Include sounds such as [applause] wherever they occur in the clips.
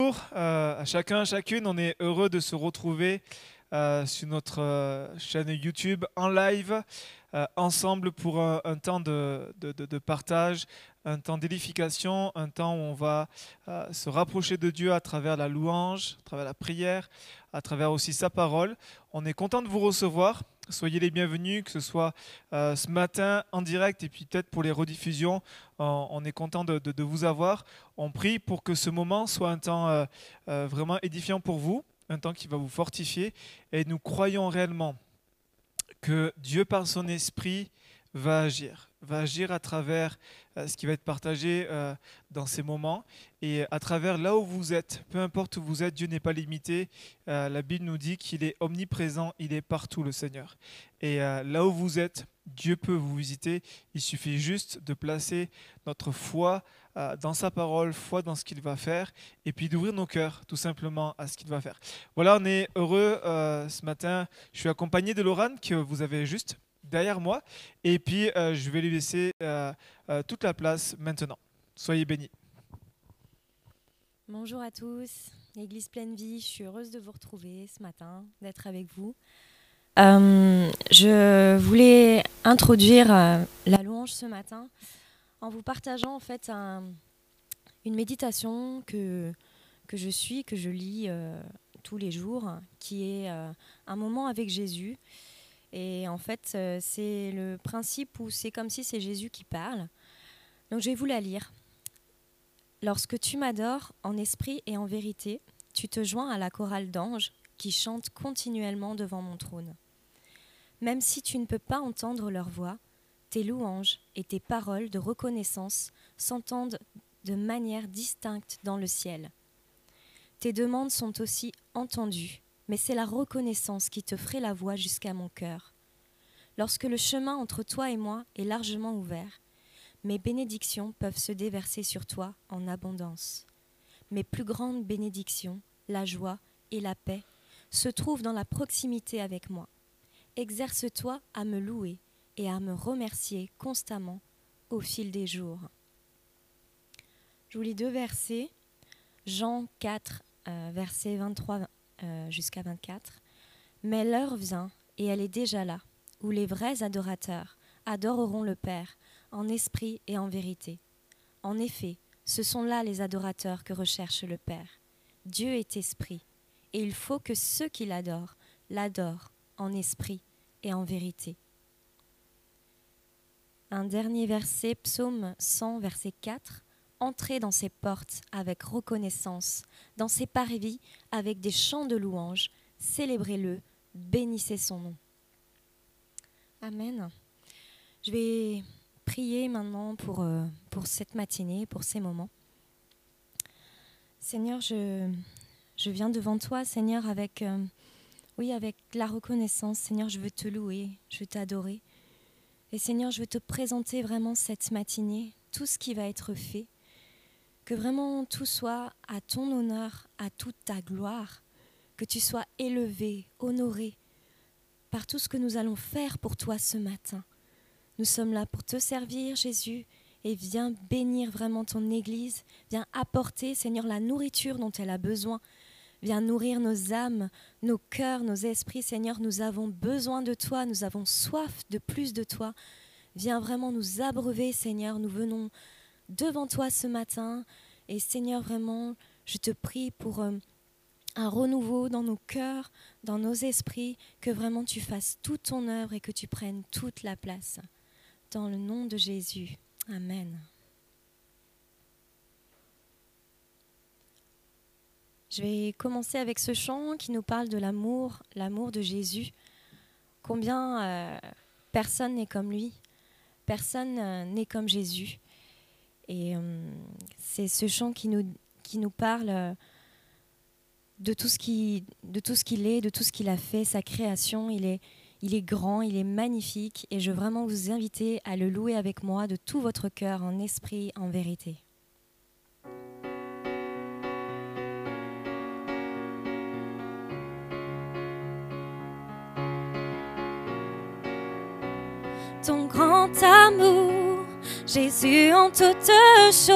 Bonjour euh, à chacun, chacune. On est heureux de se retrouver euh, sur notre euh, chaîne YouTube en live, ensemble pour un, un temps de, de- de- partage, un temps d'édification, un temps où on va se rapprocher de Dieu à travers la louange, à travers la prière, à travers aussi sa parole. On est content de vous recevoir. Soyez les bienvenus, que ce soit euh, ce matin en direct et puis peut-être pour les rediffusions. On, est content de vous avoir. On prie pour que ce moment soit un temps euh, euh, vraiment édifiant pour vous, un temps qui va vous fortifier. Et nous croyons réellement que Dieu, par son esprit, va agir, va agir à travers euh, ce qui va être partagé euh, dans ces moments et à travers là où vous êtes, peu importe où vous êtes, Dieu n'est pas limité. Euh, la Bible nous dit qu'il est omniprésent, il est partout le Seigneur. Et là où vous êtes, Dieu peut vous visiter. Il suffit juste de placer notre foi dans sa parole, foi dans ce qu'il va faire, et puis d'ouvrir nos cœurs tout simplement à ce qu'il va faire. Voilà, on est heureux ce matin. Je suis accompagné de Laurent que vous avez juste derrière moi, et puis euh, je vais lui laisser euh, euh, toute la place maintenant. Soyez bénis. Bonjour à tous, Église Pleine Vie, je suis heureuse de vous retrouver ce matin, d'être avec vous. Je voulais introduire la louange ce matin en vous partageant en fait un- une méditation que, que je suis, que je lis tous les jours, qui est un moment avec Jésus. Et en fait, euh, c'est le principe où c'est comme si c'est Jésus qui parle. Donc je vais vous la lire. Lorsque tu m'adores en esprit et en vérité, tu te joins à la chorale d'anges qui chantent continuellement devant mon trône. Même si tu ne peux pas entendre leur voix, tes louanges et tes paroles de reconnaissance s'entendent de manière distincte dans le ciel. Tes demandes sont aussi entendues, mais c'est la reconnaissance qui te ferait la voix jusqu'à mon cœur. Lorsque le chemin entre toi et moi est largement ouvert, mes bénédictions peuvent se déverser sur toi en abondance. Mes plus grandes bénédictions, la joie et la paix, se trouvent dans la proximité avec moi. Exerce-toi à me louer et à me remercier constamment au fil des jours. Je vous lis deux versets. Jean 4, euh, versets 23 euh, jusqu'à 24. Mais l'heure vient, et elle est déjà là, où les vrais adorateurs adoreront le Père en esprit et en vérité. En effet, ce sont là les adorateurs que recherche le Père. Dieu est esprit, et il faut que ceux qui l'adorent l'adorent en esprit et en vérité. Un dernier verset, psaume 100, verset 4. Entrez dans ses portes avec reconnaissance, dans ses parvis avec des chants de louange, célébrez-le, bénissez son nom. Amen. Je vais prier maintenant pour, euh, pour cette matinée, pour ces moments. Seigneur, je, je viens devant toi, Seigneur, avec, euh, oui, avec la reconnaissance. Seigneur, je veux te louer, je veux t'adorer. Et Seigneur, je veux te présenter vraiment cette matinée, tout ce qui va être fait. Que vraiment tout soit à ton honneur, à toute ta gloire. Que tu sois élevé, honoré par tout ce que nous allons faire pour toi ce matin. Nous sommes là pour te servir, Jésus, et viens bénir vraiment ton Église. Viens apporter, Seigneur, la nourriture dont elle a besoin. Viens nourrir nos âmes, nos cœurs, nos esprits. Seigneur, nous avons besoin de toi, nous avons soif de plus de toi. Viens vraiment nous abreuver, Seigneur. Nous venons devant toi ce matin. Et Seigneur, vraiment, je te prie pour euh, un renouveau dans nos cœurs, dans nos esprits, que vraiment tu fasses toute ton œuvre et que tu prennes toute la place. Dans le nom de Jésus. Amen. Je vais commencer avec ce chant qui nous parle de l'amour, l'amour de Jésus. Combien euh, personne n'est comme lui, personne euh, n'est comme Jésus. Et euh, c'est ce chant qui nous, qui nous parle euh, de tout ce qui, de tout ce qu'il est, de tout ce qu'il a fait, sa création. Il est, il est grand, il est magnifique, et je veux vraiment vous inviter à le louer avec moi de tout votre cœur, en esprit, en vérité. Ton grand amour, Jésus en toutes choses,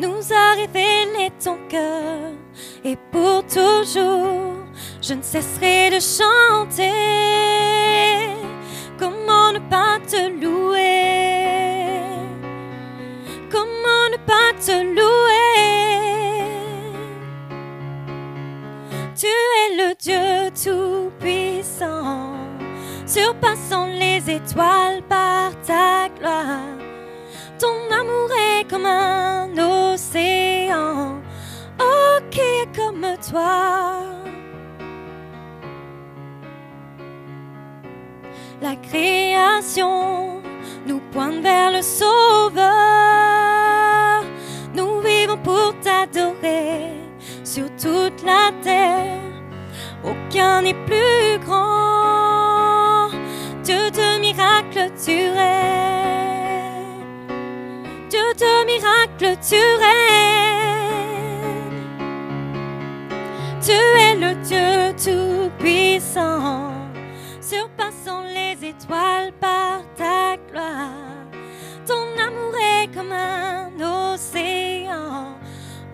nous as révélé ton cœur et pour toujours je ne cesserai de chanter. Comment ne pas te louer? La création nous pointe vers le Sauveur. Nous vivons pour t'adorer sur toute la terre. Aucun n'est plus grand. Dieu de miracles, tu es. Dieu de miracles, tu es. Tu es le Dieu tout-puissant surpassant les étoiles par ta gloire. Ton amour est comme un océan,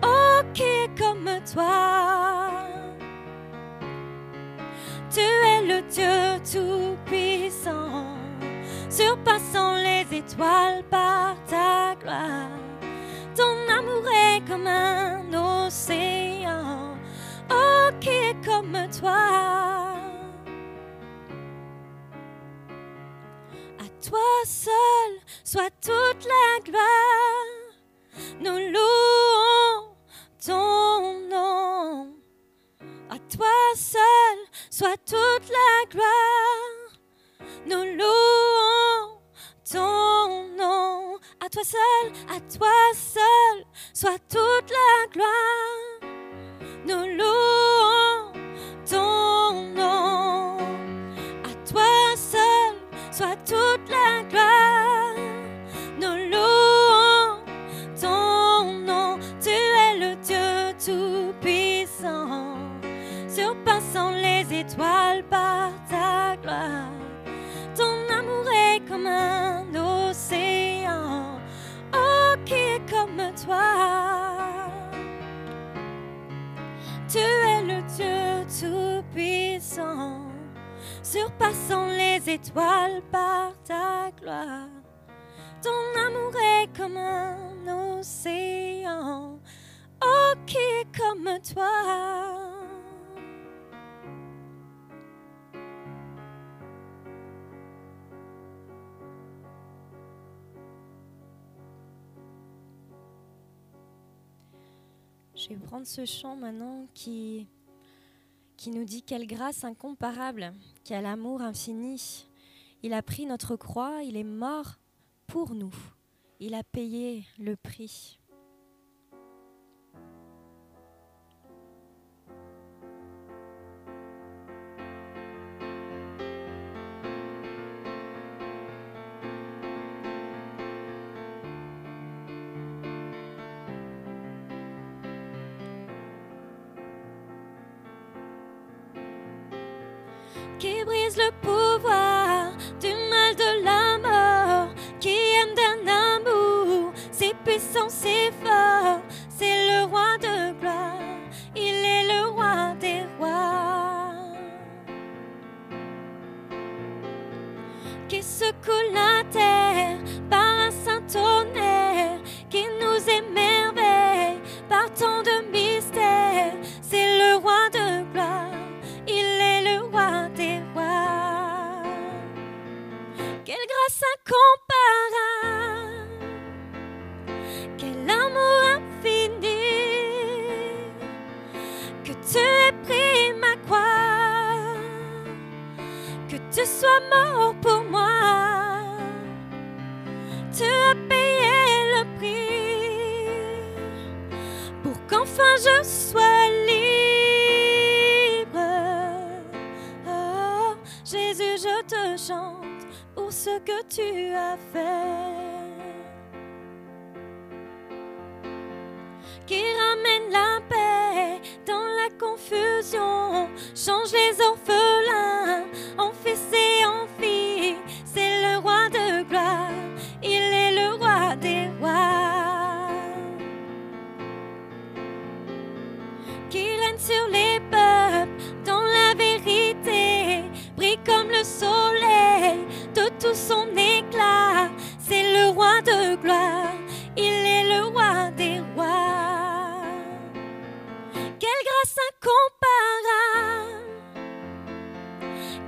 oh qui est comme toi. Tu es le Dieu tout-puissant, surpassant les étoiles par ta gloire. Ton amour est comme un océan, qui est comme toi. toi seul soit toute la gloire. Nous louons ton nom. À toi seul soit toute la gloire. Nous louons ton nom. À toi seul, à toi seul soit toute la gloire. Nous louons ton nom. À toi seul soit toute la gloire. Nous louons ton nom. Tu es le Dieu tout-puissant, surpassant les étoiles par ta gloire. Ton amour est comme un océan, oh qui comme toi. Tu es le Dieu tout-puissant surpassant les étoiles par ta gloire. Ton amour est comme un océan, oh qui est comme toi. Vais prendre ce chant maintenant qui qui nous dit quelle grâce incomparable, quel amour infini. Il a pris notre croix, il est mort pour nous, il a payé le prix.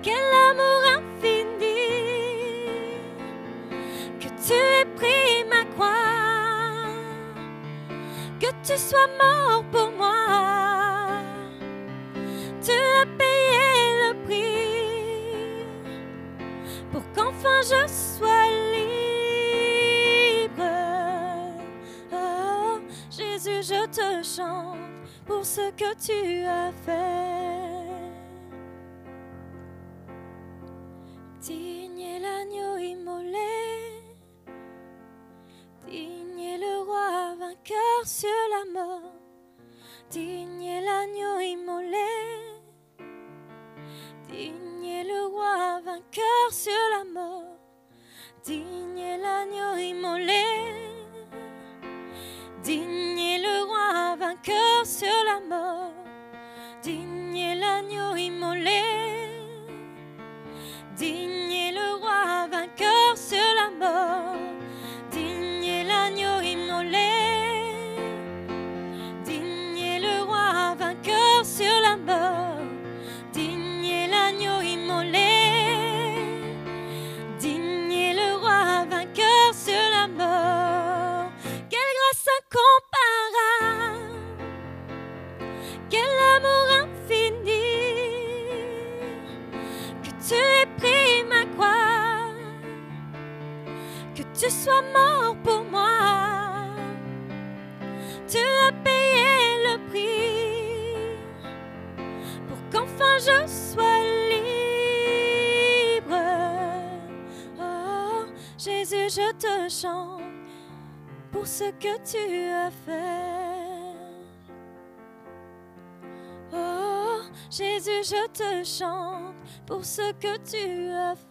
Quel amour infini, que tu aies pris ma croix, que tu sois mort pour moi. Tu as payé le prix pour qu'enfin je sois libre. Oh, Jésus, je te chante pour ce que tu as fait. Ce que tu as fait. Oh, Jésus, je te chante pour ce que tu as fait.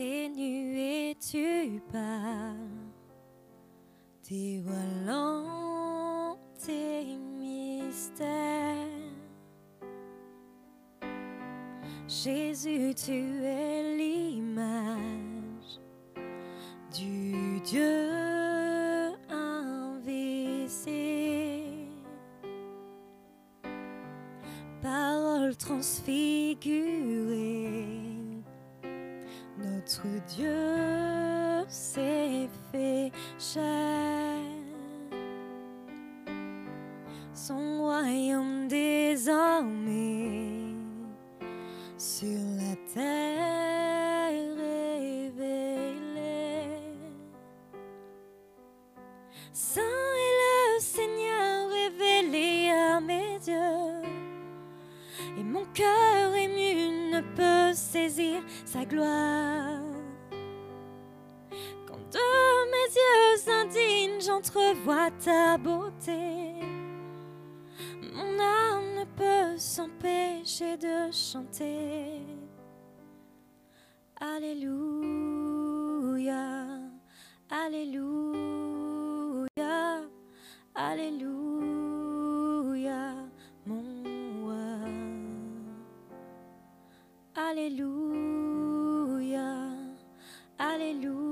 Nu et tu parles, dévoilant tes mystères. Jésus, tu es l'image du Dieu invisible. Parole transfigurée notre Dieu s'est fait chair. Son royaume désormais sur la terre révélé. Saint est le Seigneur révélé à mes yeux. Et mon cœur ému ne peut saisir sa gloire. J'entrevois ta beauté, mon âme ne peut s'empêcher de chanter. Alléluia, Alléluia, Alléluia, mon roi. Alléluia, Alléluia,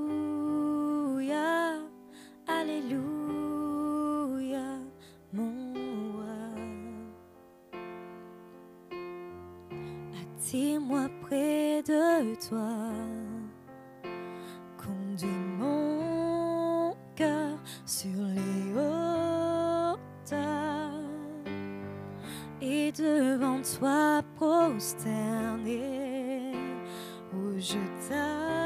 Attire-moi près de toi, conduis mon cœur sur les hauteurs et devant toi prosterné, où je t'adorerai.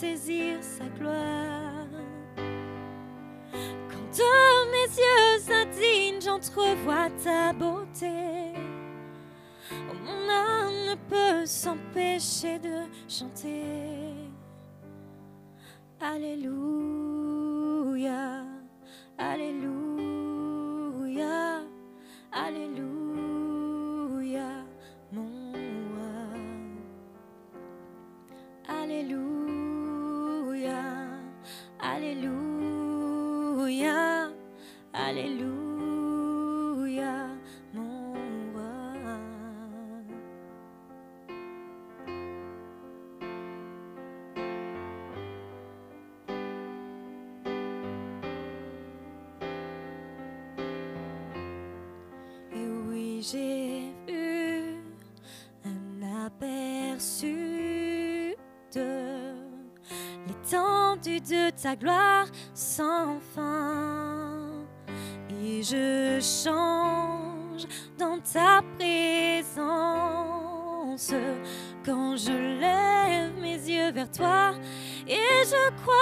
Saisir sa gloire. Quand de mes yeux indignes j'entrevois ta beauté, mon âme ne peut s'empêcher de chanter. Alléluia, ta gloire sans fin. Et je change dans ta présence quand je lève mes yeux vers toi et je crois.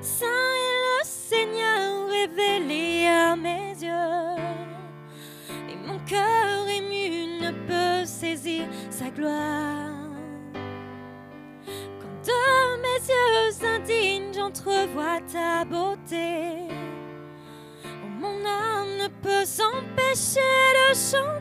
Saint le Seigneur révélé à mes yeux. Et mon cœur ému ne peut saisir sa gloire. Indignes j'entrevois ta beauté, oh, mon âme ne peut s'empêcher de chanter.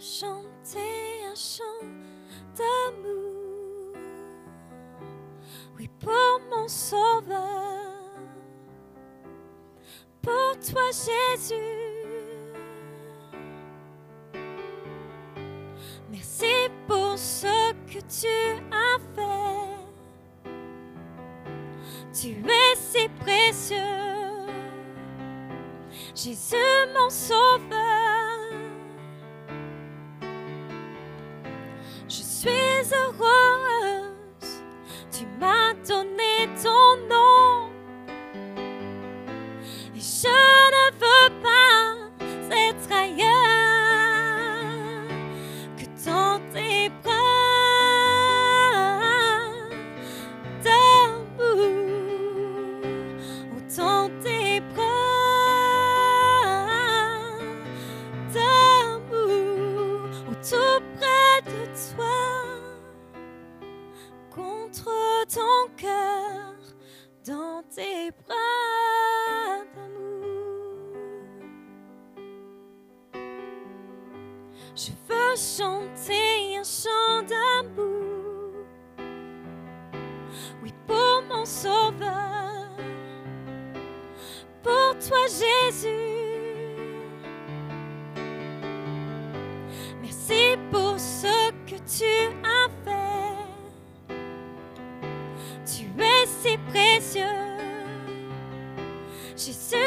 Chanter un chant d'amour. Oui, pour mon sauveur. Pour toi, Jésus. Merci pour ce que tu as fait. Tu es si précieux. Jésus, mon sauveur. Je veux chanter un chant d'amour, oui pour mon sauveur, pour toi Jésus. Merci pour ce que tu as fait. Tu es si précieux. Jésus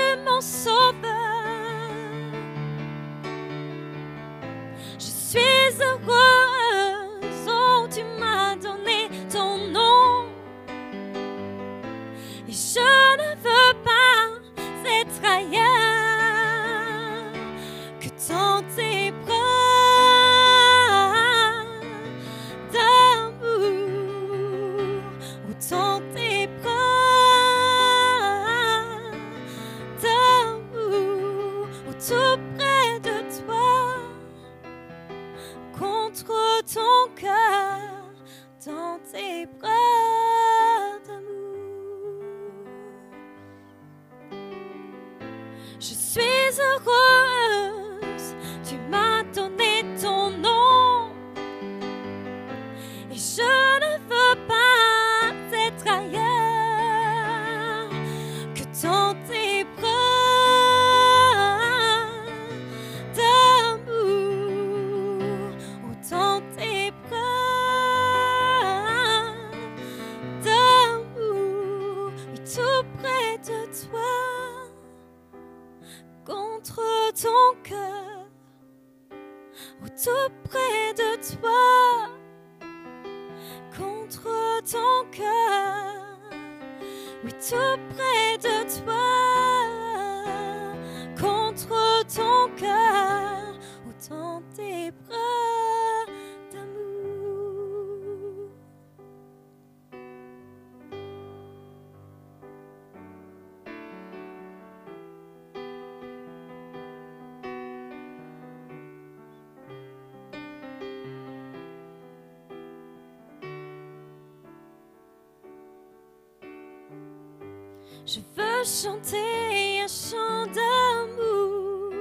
chanter un chant d'amour,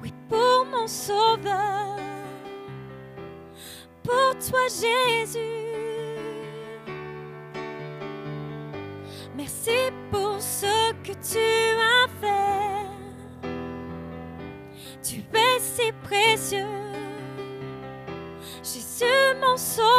oui pour mon sauveur, pour toi Jésus. Merci pour ce que tu as fait. Tu es si précieux, Jésus mon sauveur.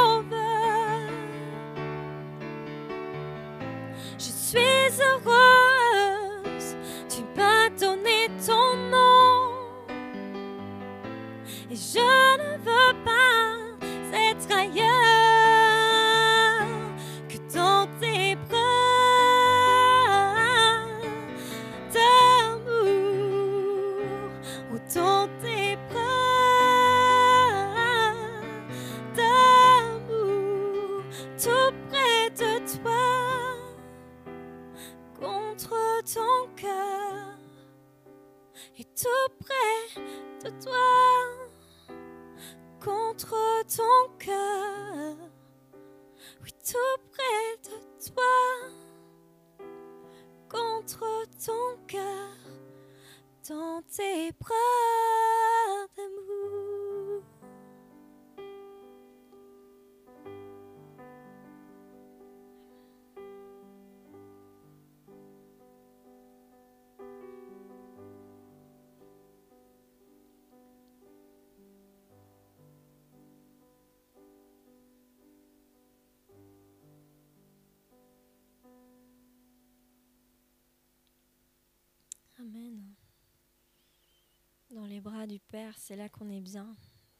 Les bras du Père, c'est là qu'on est bien.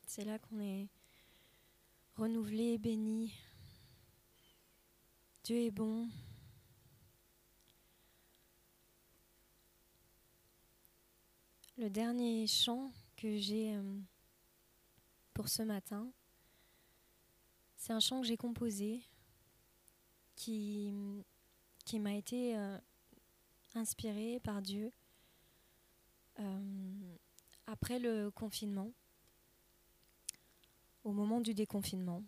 C'est là qu'on est renouvelé, béni. Dieu est bon. Le dernier chant que j'ai euh, pour ce matin, c'est un chant que j'ai composé qui, qui m'a été euh, inspiré par Dieu euh, après le confinement, au moment du déconfinement.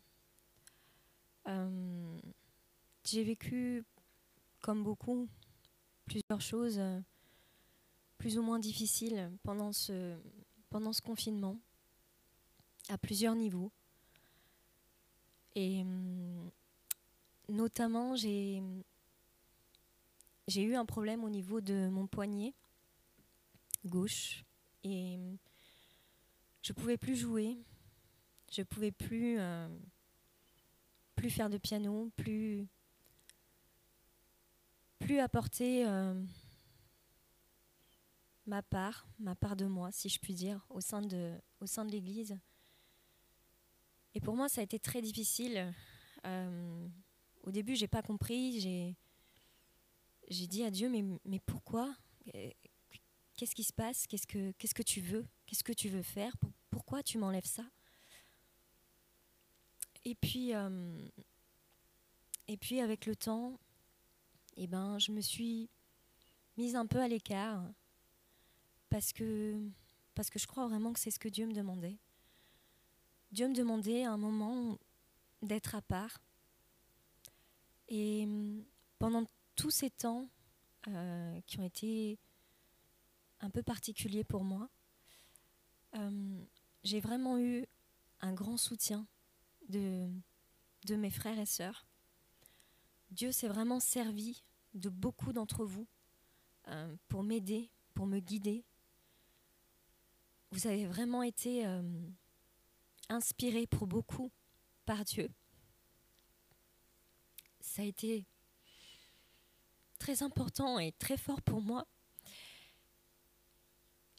Euh, j'ai vécu, comme beaucoup, plusieurs choses plus ou moins difficiles pendant ce, confinement, à plusieurs niveaux. Et hum, notamment, j'ai eu un problème au niveau de mon poignet gauche et je pouvais plus jouer, je pouvais plus euh, plus faire de piano, plus plus apporter euh, ma part, ma part de moi, si je puis dire, au sein de au sein de l'Église. Et pour moi, ça a été très difficile. Euh, au début, j'ai pas compris. J'ai j'ai dit à Dieu, mais, mais pourquoi? Qu'est-ce qui se passe? Qu'est-ce que qu'est-ce que tu veux? Qu'est-ce que tu veux faire? Pourquoi tu m'enlèves ça? Et puis euh, et puis avec le temps, eh ben, je me suis mise un peu à l'écart parce que parce que je crois vraiment que c'est ce que Dieu me demandait. Dieu me demandait à un moment d'être à part. Et pendant tous ces temps euh, qui ont été un peu particuliers pour moi, euh, j'ai vraiment eu un grand soutien de, de mes frères et sœurs. Dieu s'est vraiment servi de beaucoup d'entre vous euh, pour m'aider, pour me guider. Vous avez vraiment été inspirés pour beaucoup par Dieu. Ça a été très important et très fort pour moi.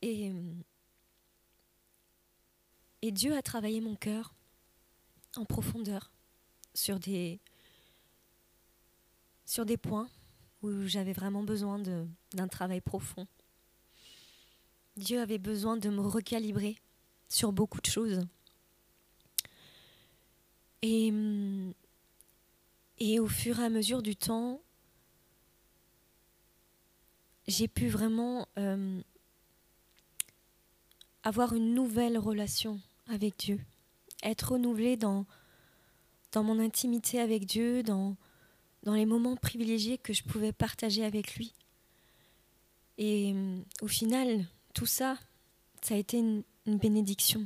Et, et Dieu a travaillé mon cœur en profondeur sur des, sur des points où j'avais vraiment besoin d'un travail profond. Dieu avait besoin de me recalibrer sur beaucoup de choses. Et, et au fur et à mesure du temps, j'ai pu vraiment euh, avoir une nouvelle relation avec Dieu, être renouvelée dans, dans mon intimité avec Dieu, dans, les moments privilégiés que je pouvais partager avec lui. Et euh, au final, tout ça, ça a été une, bénédiction.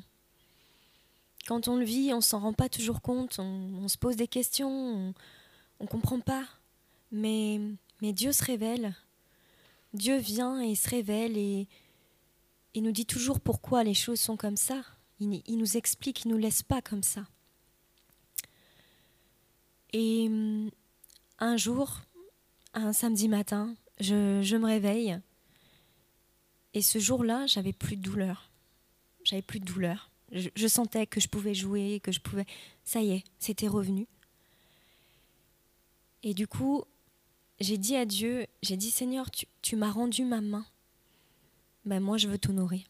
Quand on le vit, on s'en rend pas toujours compte, on, se pose des questions, on ne comprend pas. Mais, mais Dieu se révèle Dieu vient et se révèle et, il nous dit toujours pourquoi les choses sont comme ça. Il, nous explique, il ne nous laisse pas comme ça. Et hum, un jour, un samedi matin, je, me réveille et ce jour-là, j'avais plus de douleur. J'avais plus de douleur. Je, je, sentais que je pouvais jouer, que je pouvais. Ça y est, c'était revenu. Et du coup, j'ai dit à Dieu, j'ai dit Seigneur, tu, m'as rendu ma main. Ben moi, je veux t'honorer.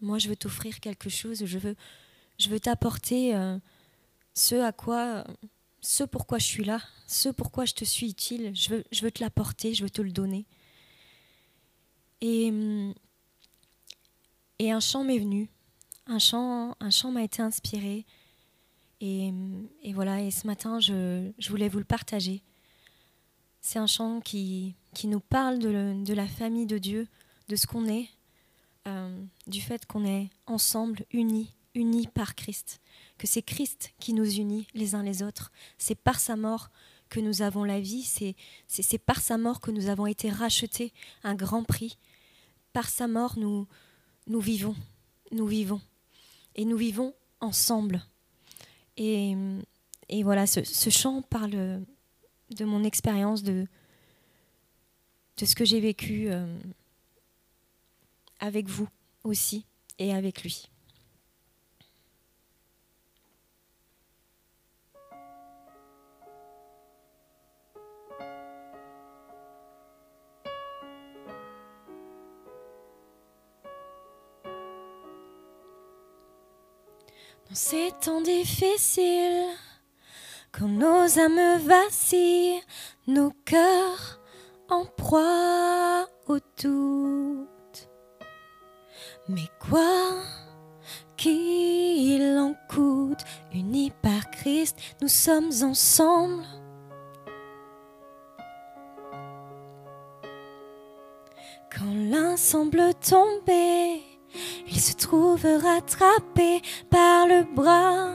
Moi, je veux t'offrir quelque chose. Je veux, je veux t'apporter euh, ce à quoi, ce pourquoi je suis là, ce pourquoi je te suis utile. Je veux, je veux te l'apporter, je veux te le donner. Et, et un chant m'est venu. Un chant, un chant m'a été inspiré. Et, et, voilà, et ce matin, je, je voulais vous le partager. C'est un chant qui, qui nous parle de, la famille de Dieu, de ce qu'on est, euh, du fait qu'on est ensemble, unis, unis par Christ, que c'est Christ qui nous unit les uns les autres. C'est par sa mort que nous avons la vie, c'est par sa mort que nous avons été rachetés un grand prix. Par sa mort, nous, vivons, nous vivons, et nous vivons ensemble. Et, voilà, ce, ce chant parle de mon expérience, de, de ce que j'ai vécu euh, avec vous aussi et avec lui. Dans ces temps difficiles, quand nos âmes vacillent, nos cœurs en proie au doute. Mais quoi qu'il en coûte, unis par Christ, nous sommes ensemble. Quand l'un semble tomber, il se trouve rattrapé par le bras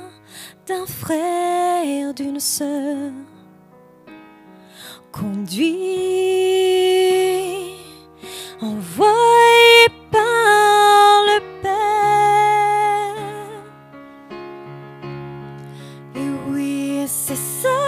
d'un frère, d'une sœur. Conduit, envoie c'est ça.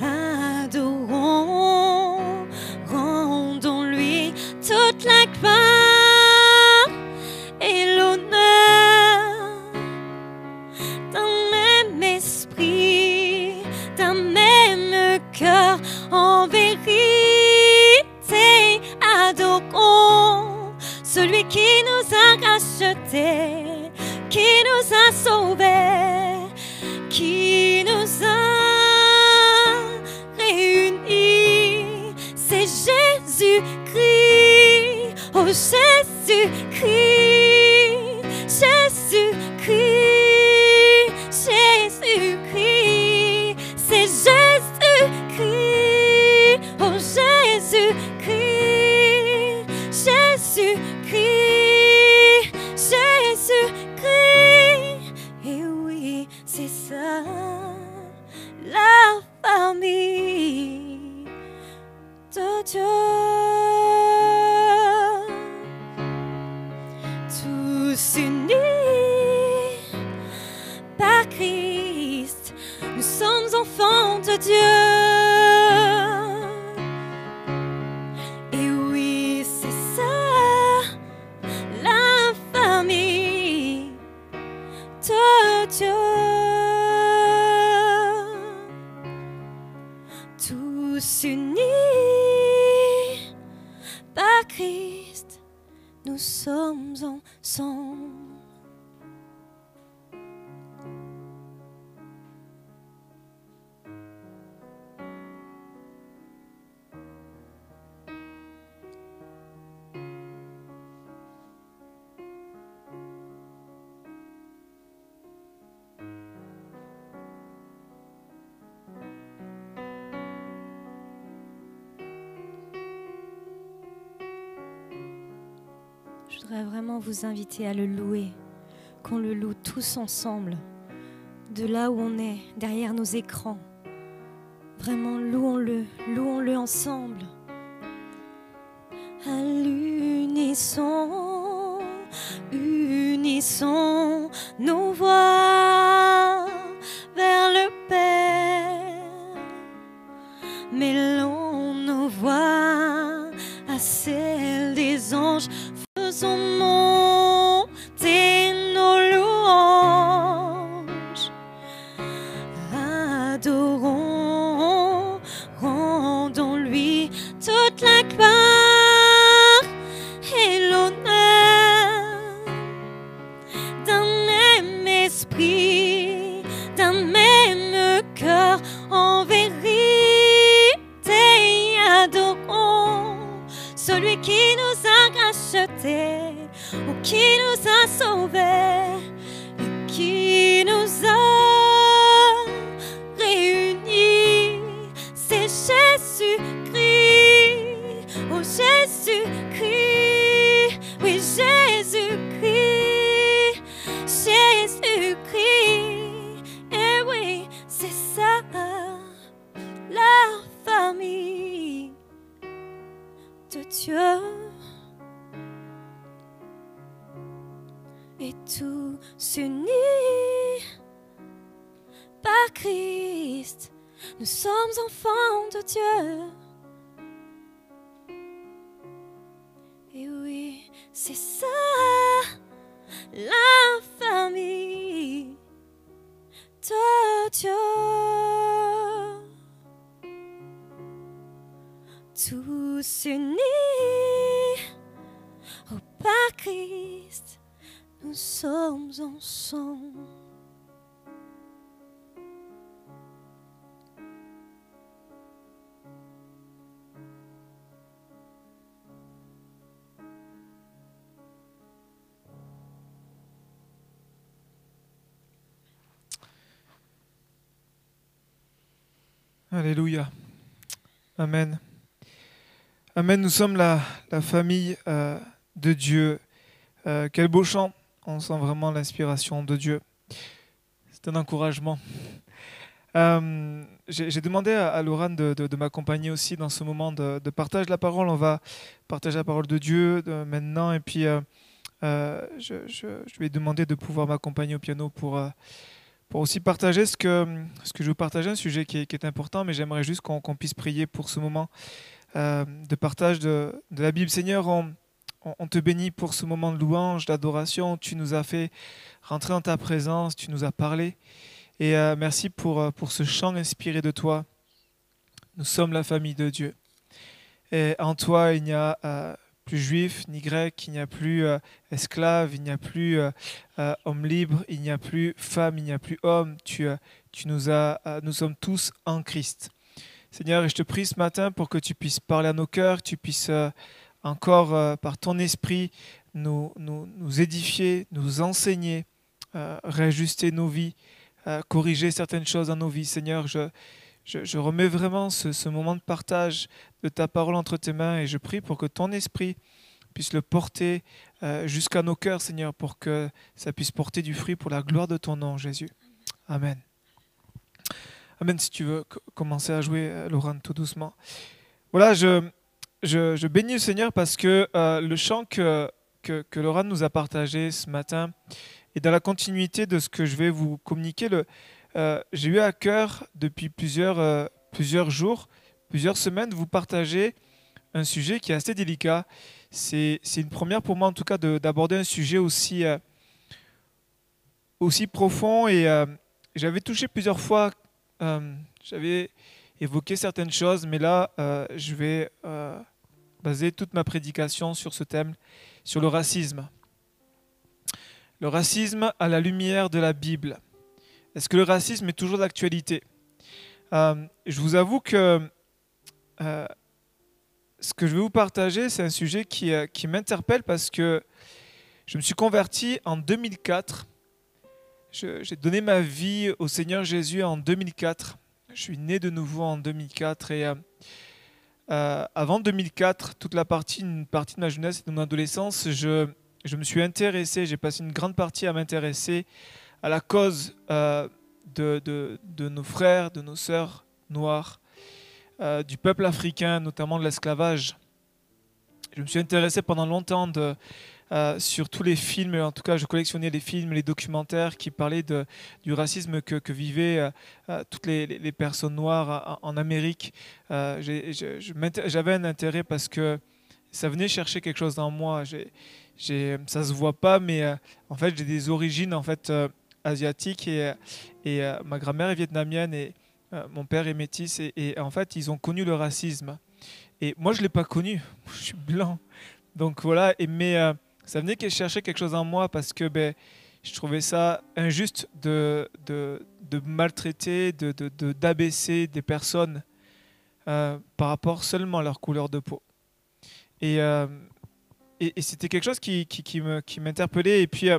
L'adorons, rendons-lui toute la gloire et l'honneur d'un même esprit, d'un même cœur en vérité. Adorons celui qui nous a rachetés. Vous inviter à le louer, qu'on le loue tous ensemble, de là où on est, derrière nos écrans. Vraiment, louons-le, louons-le ensemble. À l'unisson, unissons nos voix vers le Père. Mêlons nos voix à celles des anges, faisons Alléluia. Amen. Amen. Nous sommes la, la famille euh, de Dieu. Euh, quel beau chant. On sent vraiment l'inspiration de Dieu. C'est un encouragement. Euh, J'ai demandé à, Laurent de, m'accompagner aussi dans ce moment de, partage de la parole. On va partager la parole de Dieu maintenant. Et puis, je, lui ai demandé de pouvoir m'accompagner au piano pour, pour aussi partager ce que, ce que je veux partager, un sujet qui est, important, mais j'aimerais juste qu'on puisse prier pour ce moment euh, de partage de, de la Bible. Seigneur, on, on- te bénit pour ce moment de louange, d'adoration. Tu nous as fait rentrer dans ta présence, tu nous as parlé. Et euh, merci pour, euh, pour ce chant inspiré de toi. Nous sommes la famille de Dieu. Et en toi, il n'y a plus juif ni grec, il n'y a plus euh, esclave, il n'y a plus euh, euh, homme libre, il n'y a plus femme, il n'y a plus homme. Tu, tu nous as, nous sommes tous en Christ. Seigneur, et je te prie ce matin pour que tu puisses parler à nos cœurs, tu puisses encore par ton esprit nous, nous, nous édifier, nous enseigner, réajuster nos vies, corriger certaines choses dans nos vies. Seigneur, je, je, remets vraiment ce, moment de partage de ta parole entre tes mains et je prie pour que ton esprit puisse le porter euh, jusqu'à nos cœurs, Seigneur, pour que ça puisse porter du fruit pour la gloire de ton nom, Jésus. Amen. Amen. Si tu veux co- commencer à jouer, euh, Laurent, tout doucement. Voilà, je, je, bénis le Seigneur parce que euh, le chant que, que, que Laurent nous a partagé ce matin est dans la continuité de ce que je vais vous communiquer. Le, euh, J'ai eu à cœur depuis plusieurs, euh, plusieurs jours, plusieurs semaines, de vous partager un sujet qui est assez délicat. C'est une première pour moi, en tout cas, de- d'aborder un sujet aussi, euh, aussi profond. Et j'avais touché plusieurs fois, j'avais évoqué certaines choses, mais là, je vais baser toute ma prédication sur ce thème, sur le racisme. Le racisme à la lumière de la Bible. Est-ce que le racisme est toujours d'actualité? Euh, Je vous avoue que euh, ce que je vais vous partager, c'est un sujet qui, euh, qui m'interpelle parce que je me suis converti en 2004. Je- J'ai donné ma vie au Seigneur Jésus en 2004. Je suis né de nouveau en 2004 et avant 2004, toute la partie, une partie de ma jeunesse et de mon adolescence, je, je me suis intéressé, j'ai passé une grande partie à m'intéresser à la cause de, de, de, nos frères, de nos sœurs noirs, du peuple africain, notamment de l'esclavage. Je me suis intéressé pendant longtemps euh, sur tous les films, en tout cas je collectionnais les films, les documentaires qui parlaient du racisme que, vivaient euh, euh, toutes les, personnes noires en, Amérique. J'avais un intérêt parce que ça venait chercher quelque chose dans moi. J'ai, ça se voit pas, mais en fait j'ai des origines en fait asiatiques et, et ma grand-mère est vietnamienne et mon père est métis et, en fait ils ont connu le racisme. Et moi je l'ai pas connu, [laughs] je suis blanc. Donc voilà, et mais ça venait chercher quelque chose en moi parce que ben, je trouvais ça injuste de, de, de maltraiter, d'abaisser de, des personnes euh, par rapport seulement à leur couleur de peau. Et, euh, et, c'était quelque chose qui, qui, qui m'interpellait. Et puis, euh,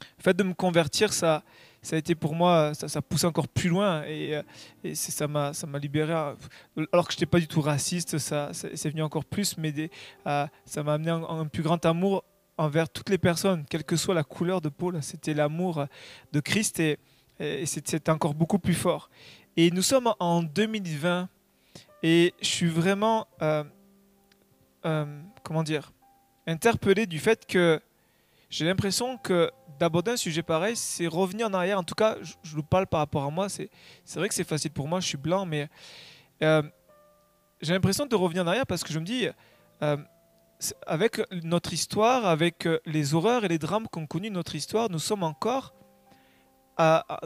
le fait de me convertir, ça, ça a été pour moi, ça, ça poussé encore plus loin. Et, et ça m'a libéré. Alors que je n'étais pas du tout raciste, ça, c'est venu encore plus m'aider. ça m'a amené un, un plus grand amour envers toutes les personnes, quelle que soit la couleur de peau. C'était l'amour de Christ et, c'était encore beaucoup plus fort. Et nous sommes en 2020 et je suis vraiment, euh, euh, comment dire, interpellé du fait que j'ai l'impression que d'aborder un sujet pareil, c'est revenir en arrière. En tout cas, je, vous parle par rapport à moi. C'est vrai que c'est facile pour moi, je suis blanc, mais euh, j'ai l'impression de revenir en arrière parce que je me dis, avec notre histoire, avec euh, les horreurs et les drames qu'ont connus notre histoire, nous sommes encore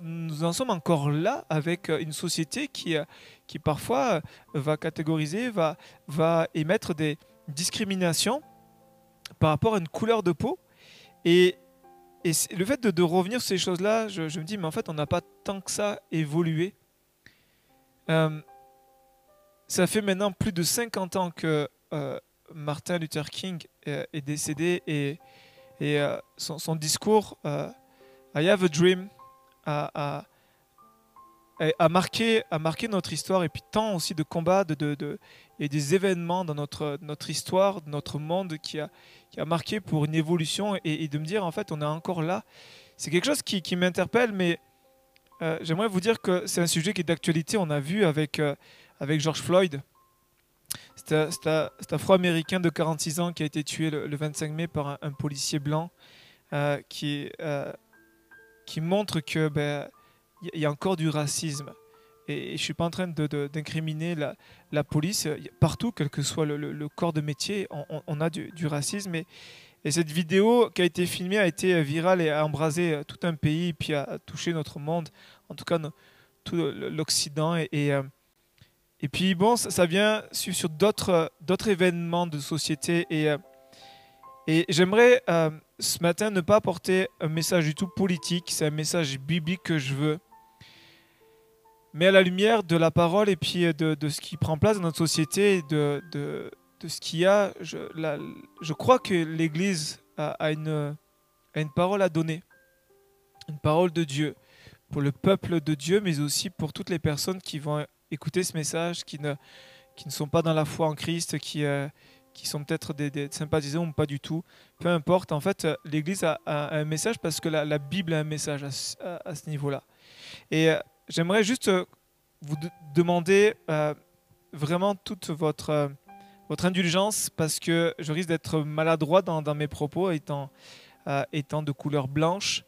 nous en sommes encore là avec euh, une société qui, euh, qui parfois va catégoriser, va, va émettre des discriminations par rapport à une couleur de peau. Et, et le fait de, revenir sur ces choses-là, je, me dis, mais en fait, on n'a pas tant que ça évolué. ça fait maintenant plus de 50 ans que Martin Luther King euh, est décédé et, euh, son, discours euh, I Have a Dream a, marqué, notre histoire et puis tant aussi de combats et des événements dans notre, notre histoire, notre monde qui a, qui a marqué pour une évolution et, de me dire en fait on est encore là. C'est quelque chose qui, m'interpelle mais j'aimerais vous dire que c'est un sujet qui est d'actualité. On a vu avec, avec George Floyd c'est un afro-américain de 46 ans qui a été tué le, 25 mai par un, policier blanc euh, qui, euh, qui montre que ben, y, a encore du racisme. Et, je ne suis pas en train d'incriminer la, la, police. Partout, quel que soit le, corps de métier, on, a du, racisme. Et, et, cette vidéo qui a été filmée a été virale et a embrasé tout un pays, puis a touché notre monde, en tout cas tout l'Occident. Et, et euh, et puis bon, ça, vient sur, d'autres, d'autres événements de société. Et, euh, et j'aimerais euh, ce matin ne pas apporter un message du tout politique, c'est un message biblique que je veux. Mais à la lumière de la parole et puis de, de ce qui prend place dans notre société, de, de, ce qu'il y a, je, je crois que l'Église a, a, une, une parole à donner. Une parole de Dieu pour le peuple de Dieu, mais aussi pour toutes les personnes qui vont écouter ce message, qui ne, qui ne sont pas dans la foi en Christ, qui, euh, qui sont peut-être des, sympathisants ou pas du tout. Peu importe, en fait, l'Église a, un message parce que la, Bible a un message à, ce niveau-là. Et euh, j'aimerais juste euh, vous demander vraiment toute votre, votre indulgence parce que je risque d'être maladroit dans, dans, mes propos étant, étant de couleur blanche.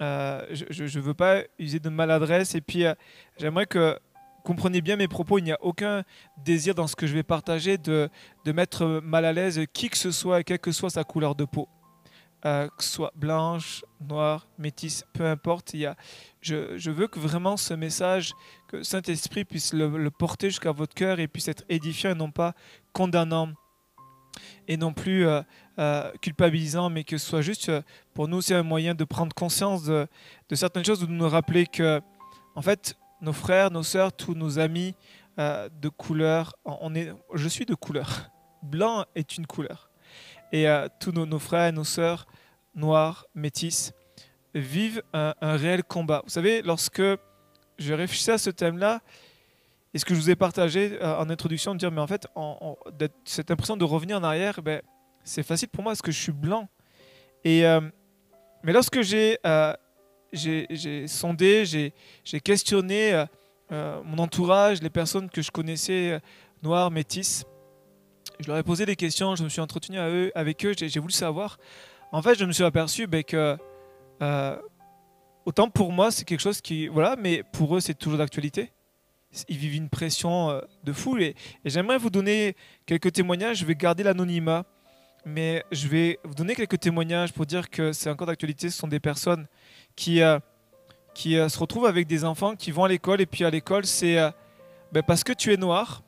je ne veux pas user de maladresse et puis j'aimerais que comprenez bien mes propos, il n'y a aucun désir dans ce que je vais partager de, de mettre mal à l'aise qui que ce soit, quelle que soit sa couleur de peau. Euh, que ce soit blanche, noire, métisse, peu importe. Il y a, je, je, veux que vraiment ce message, que Saint-Esprit puisse le, porter jusqu'à votre cœur et puisse être édifiant et non pas condamnant et non plus euh, euh, culpabilisant, mais que ce soit juste pour nous, c'est un moyen de prendre conscience de, de certaines choses, de nous rappeler que, en fait, nos frères, nos sœurs, tous nos amis de couleur. On est, je suis de couleur. Blanc est une couleur. Et euh, tous nos, frères et nos sœurs noirs, métis, vivent un, réel combat. Vous savez, lorsque je réfléchissais à ce thème-là, et ce que je vous ai partagé euh, en introduction, de dire, mais en fait, cette impression de revenir en arrière, ben, c'est facile pour moi parce que je suis blanc. Et, mais lorsque j'ai j'ai sondé, j'ai questionné mon entourage, les personnes que je connaissais, noires, métisses, je leur ai posé des questions, je me suis entretenu avec eux, j'ai voulu savoir. En fait, je me suis aperçu ben, que autant pour moi, c'est quelque chose qui. Voilà, mais pour eux, c'est toujours d'actualité. Ils vivent une pression euh, de fou. Et, j'aimerais vous donner quelques témoignages. Je vais garder l'anonymat, mais je vais vous donner quelques témoignages pour dire que c'est encore d'actualité. Ce sont des personnes qui, euh, qui euh, se retrouvent avec des enfants qui vont à l'école. Et puis à l'école, c'est ben, parce que tu es noir,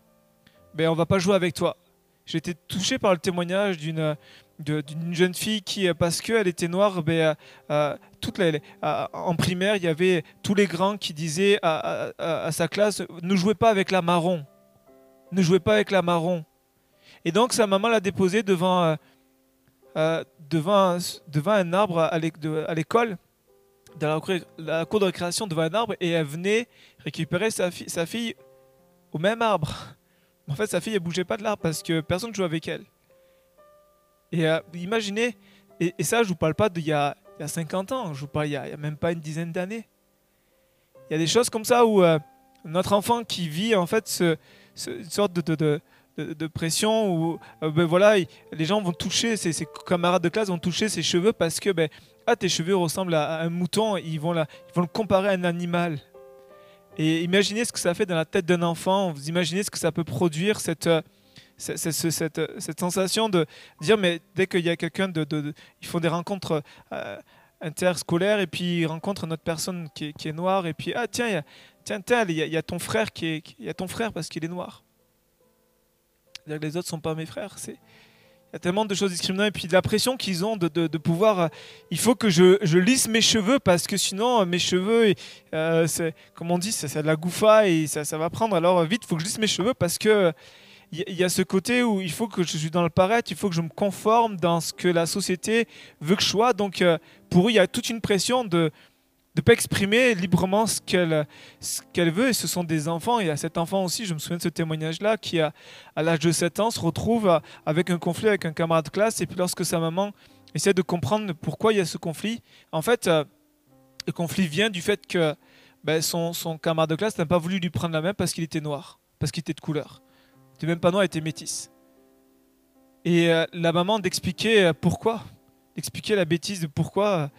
ben, on va pas jouer avec toi. J'ai été touché par le témoignage d'une d'une jeune fille qui, euh, parce qu'elle était noire, ben, euh, euh, toute en primaire, il y avait tous les grands qui disaient à, sa classe ne jouez pas avec la marron. Ne jouez pas avec la marron. Et donc sa maman l'a déposée devant, devant, devant un arbre à l'école, dans la, cour de récréation, devant un arbre, et elle venait récupérer sa, sa fille au même arbre. En fait, sa fille, elle bougeait pas de l'arbre parce que personne ne jouait avec elle. Et euh, imaginez, et, ça, je vous parle pas d'il y a, y a 50 ans, je vous parle il y a, même pas une dizaine d'années. Il y a des choses comme ça où euh, notre enfant qui vit en fait une sorte de, de, pression où euh, ben voilà, les gens vont toucher, ses, camarades de classe vont toucher ses cheveux parce que ben, ah, tes cheveux ressemblent à, un mouton, ils vont, ils vont le comparer à un animal. Et imaginez ce que ça fait dans la tête d'un enfant, vous imaginez ce que ça peut produire, cette, cette, sensation de dire, mais dès qu'il y a quelqu'un, de, ils font des rencontres euh, interscolaires et puis ils rencontrent une autre personne qui est, noire et puis, ah tiens, il y a, tiens, tel, il y, a, ton frère qui est, il y a ton frère parce qu'il est noir. que les autres sont pas mes frères. C'est, il y a tellement de choses discriminantes et puis la pression qu'ils ont de, de, pouvoir. Euh, il faut que je, je, lisse mes cheveux parce que sinon mes cheveux, euh, c'est, comme on dit, c'est de la gouffa et ça, ça va prendre. Alors vite, il faut que je lisse mes cheveux parce que il y, a ce côté où il faut que je suis dans le paraître, il faut que je me conforme dans ce que la société veut que je sois. Donc euh, pour eux, il y a toute une pression de ne pas exprimer librement ce qu'elle veut. Et ce sont des enfants. Et à cet enfant aussi, je me souviens de ce témoignage-là, qui à l'âge de 7 ans se retrouve avec un conflit avec un camarade de classe. Et puis lorsque sa maman essaie de comprendre pourquoi il y a ce conflit, en fait, euh, le conflit vient du fait que ben, son, son camarade de classe n'a pas voulu lui prendre la main parce qu'il était noir, parce qu'il était de couleur même pas noire, elle était métisse. Et euh, la maman d'expliquer euh, pourquoi, d'expliquer la bêtise de pourquoi,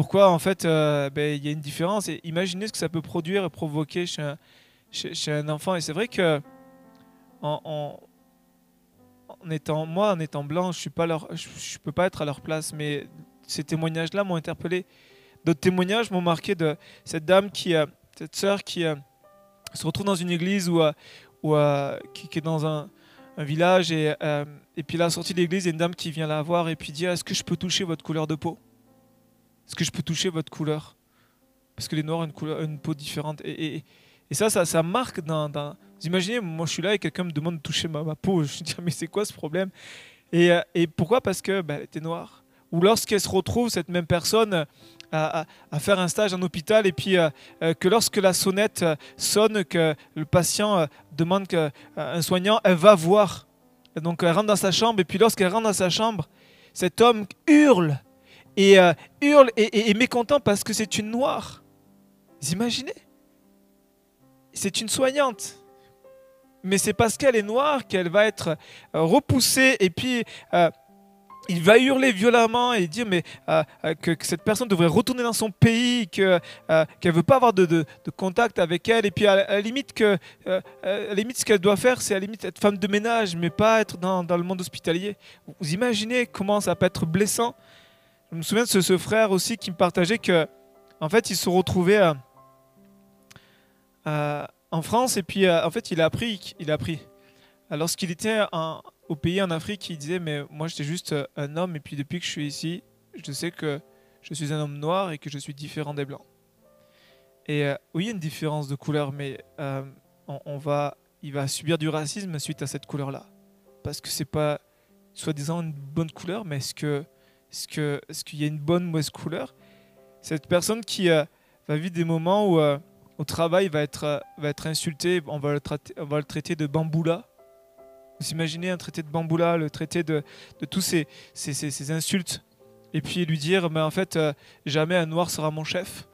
pourquoi en fait ben, il y a une différence. Imaginez ce que ça peut produire et provoquer chez un, enfant. Et c'est vrai que en, étant moi, en étant blanc, je suis peux pas être à leur place. Mais ces témoignages-là m'ont interpellé. D'autres témoignages m'ont marqué de cette dame qui, cette sœur qui se retrouve dans une église ou euh, qui, est dans un, village et, euh, puis là, sortie de l'église, il y a une dame qui vient la voir et puis dit Est-ce que je peux toucher votre couleur de peau? Est-ce que je peux toucher votre couleur? Parce que les noirs ont une, peau différente. Et, ça, ça, marque dans, Vous imaginez, moi je suis là et quelqu'un me demande de toucher ma, peau. [laughs] Je me dis Mais c'est quoi ce problème? Et, euh, pourquoi? Parce que bah, était noire. Ou lorsqu'elle se retrouve, cette même personne, à, faire un stage en hôpital et puis euh, euh, que lorsque la sonnette euh, sonne, que le patient demande que, un soignant, elle va voir. donc elle rentre dans sa chambre et puis lorsqu'elle rentre dans sa chambre, cet homme hurle et hurle et, est mécontent parce que c'est une noire. Vous imaginez? C'est une soignante mais c'est parce qu'elle est noire qu'elle va être repoussée et puis il va hurler violemment et dire mais euh, euh, que, cette personne devrait retourner dans son pays, que euh, qu'elle veut pas avoir de, contact avec elle et puis à, la limite que à limite ce qu'elle doit faire c'est à la limite être femme de ménage mais pas être dans, le monde hospitalier. Vous imaginez comment ça peut être blessant? Je me souviens de ce, frère aussi qui me partageait que en fait il se retrouvait en France et puis en fait il a appris il a appris lorsqu'il était au pays en Afrique il disait mais moi j'étais juste euh, un homme et puis depuis que je suis ici, je sais que je suis un homme noir et que je suis différent des blancs. Et euh, oui, il y a une différence de couleur, mais euh, on, va, il va subir du racisme suite à cette couleur-là, parce que c'est pas soi-disant une bonne couleur, mais est-ce que, est-ce qu'il y a une bonne ou mauvaise couleur? Cette personne qui va vivre des moments où au travail va être, va être insulté, on va le traiter, de bamboula, vous imaginez un traité de Bamboula, le traité de, de tous ces, insultes et puis lui dire, mais en fait, euh, jamais un noir sera mon chef.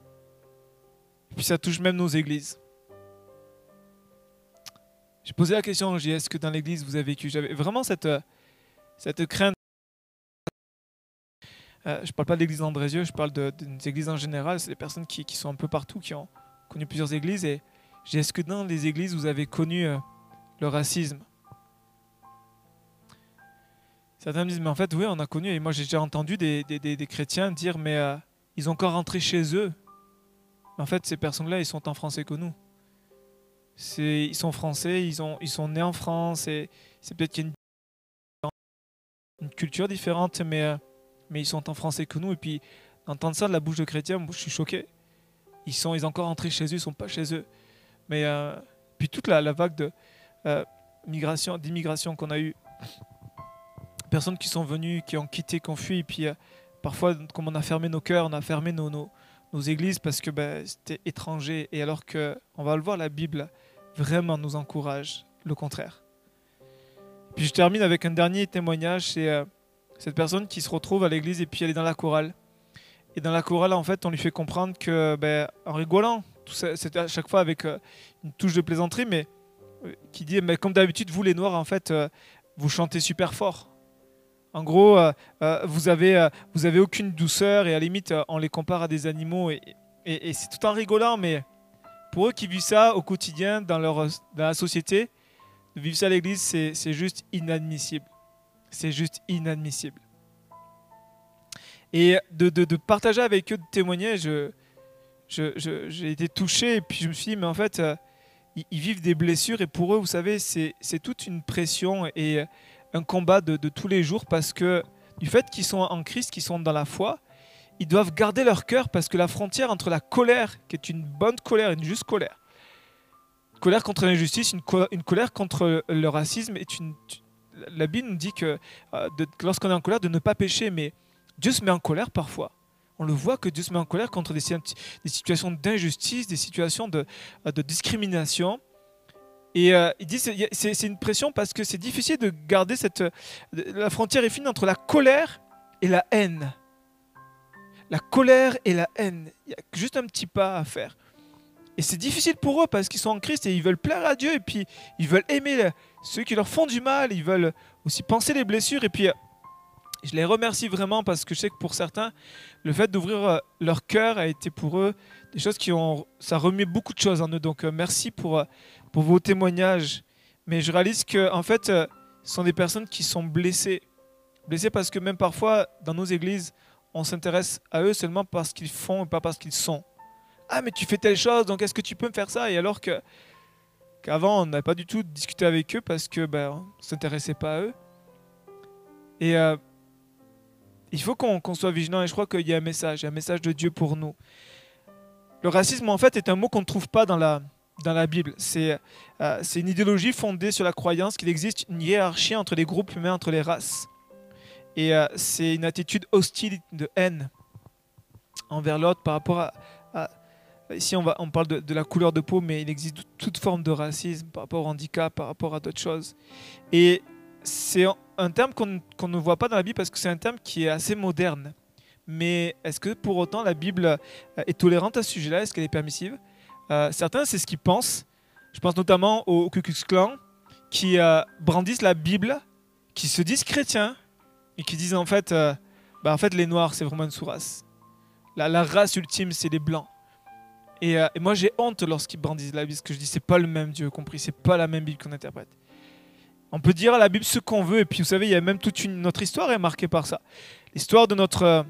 Et puis ça touche même nos églises. J'ai posé la question, j'ai est-ce que dans l'église vous avez vécu? J'avais vraiment euh, cette crainte. Euh, je ne parle pas de l'église d'Andrézieux, je parle de, des églises en général. C'est des personnes qui, sont un peu partout, qui ont connu plusieurs églises. Et est-ce que dans les églises vous avez connu le racisme? Certains me disent, mais en fait, oui, on a connu, et moi j'ai déjà entendu des, chrétiens dire, mais euh, ils ont encore rentré chez eux. En fait, ces personnes-là, ils sont en français que nous. Ils sont français, ils, ont, ils sont nés en France, et c'est peut-être qu'il y a une, une, culture différente, mais, euh, mais ils sont en français que nous. Et puis, d'entendre ça de la bouche de chrétiens, je suis choqué. Ils sont, ils encore rentré chez eux, ils sont pas chez eux. Mais euh, puis toute la, vague de migration, d'immigration qu'on a eue personnes qui sont venues, qui ont quitté, qui ont fui. Et puis euh, parfois, comme on a fermé nos cœurs, on a fermé nos, nos, églises parce que ben, c'était étranger. Et alors que, on va le voir, la Bible vraiment nous encourage le contraire. Puis je termine avec un dernier témoignage. C'est euh, cette personne qui se retrouve à l'église et puis elle est dans la chorale. Et dans la chorale, en fait, on lui fait comprendre que, ben, en rigolant, c'était à chaque fois avec euh, une touche de plaisanterie, mais qui dit, mais comme d'habitude, vous les Noirs, en fait, vous chantez super fort. En gros, euh, euh, vous, avez, euh, vous avez aucune douceur et à la limite, on les compare à des animaux. Et, et, c'est tout en rigolant, mais pour eux qui vivent ça au quotidien dans, leur, dans la société, de vivre ça à l'église, c'est juste inadmissible. C'est juste inadmissible. Et de, de, de, partager avec eux, de témoigner, j'ai je, je, été touché et puis je me suis dit, mais en fait, ils, ils, vivent des blessures et pour eux, vous savez, c'est toute une pression et un combat de, tous les jours parce que du fait qu'ils sont en Christ, qu'ils sont dans la foi, ils doivent garder leur cœur parce que la frontière entre la colère, qui est une bonne colère, une juste colère, colère contre l'injustice, une, une, colère contre le racisme, est une. La Bible nous dit que euh, lorsqu'on est en colère, de ne pas pécher, mais Dieu se met en colère parfois. On le voit que Dieu se met en colère contre des, situations d'injustice, des situations de, de discrimination. Et euh, il dit c'est une pression parce que c'est difficile de garder cette. La frontière est fine entre la colère et la haine. La colère et la haine. Il y a juste un petit pas à faire. Et c'est difficile pour eux parce qu'ils sont en Christ et ils veulent plaire à Dieu et puis ils veulent aimer ceux qui leur font du mal. Ils veulent aussi penser les blessures. Et puis je les remercie vraiment parce que je sais que pour certains, le fait d'ouvrir euh, leur cœur a été pour eux des choses qui ont. Ça remet beaucoup de choses en eux. Donc euh, merci pour pour vos témoignages. Mais je réalise que, en fait, euh, ce sont des personnes qui sont blessées. Blessées parce que même parfois, dans nos églises, on s'intéresse à eux seulement parce qu'ils font et pas parce qu'ils sont. Ah, mais tu fais telle chose, donc est-ce que tu peux me faire ça? Et alors que qu'avant, on n'avait pas du tout discuté avec eux parce que ben, on ne s'intéressait pas à eux. Et euh, il faut qu'on soit vigilant et je crois qu'il y a un message, un message de Dieu pour nous. Le racisme, en fait, est un mot qu'on ne trouve pas dans la, dans la Bible. C'est euh, une idéologie fondée sur la croyance qu'il existe une hiérarchie entre les groupes humains, entre les races. Et euh, c'est une attitude hostile de haine envers l'autre par rapport à, Ici, on, parle de, la couleur de peau, mais il existe toute forme de racisme par rapport au handicap, par rapport à d'autres choses. Et c'est un terme qu'on ne voit pas dans la Bible parce que c'est un terme qui est assez moderne. Mais est-ce que pour autant la Bible euh, est tolérante à ce sujet-là? Est-ce qu'elle est permissive? Euh, certains, c'est ce qu'ils pensent. Je pense notamment aux Ku Klux Klan qui euh, brandissent la Bible, qui se disent chrétiens et qui disent en fait, bah, en fait les Noirs, c'est vraiment une sous-race. La, race ultime, c'est les Blancs. Et, et moi, j'ai honte lorsqu'ils brandissent la Bible, parce que je dis, c'est pas le même Dieu, compris, c'est pas la même Bible qu'on interprète. On peut dire à la Bible ce qu'on veut, et puis vous savez, il y a même toute une, notre histoire est marquée par ça. L'histoire de notre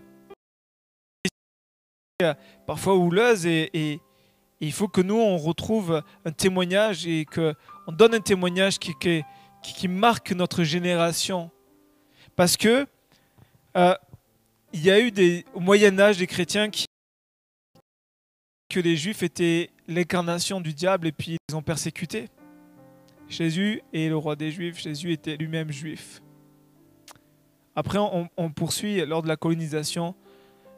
parfois houleuse et, il faut que nous, on retrouve un témoignage et qu'on donne un témoignage qui, marque notre génération. Parce que euh, il y a eu au Moyen Âge des chrétiens qui que les Juifs étaient l'incarnation du diable et puis ils ont persécuté. Jésus est le roi des Juifs, Jésus était lui-même juif. Après, on, poursuit lors de la colonisation.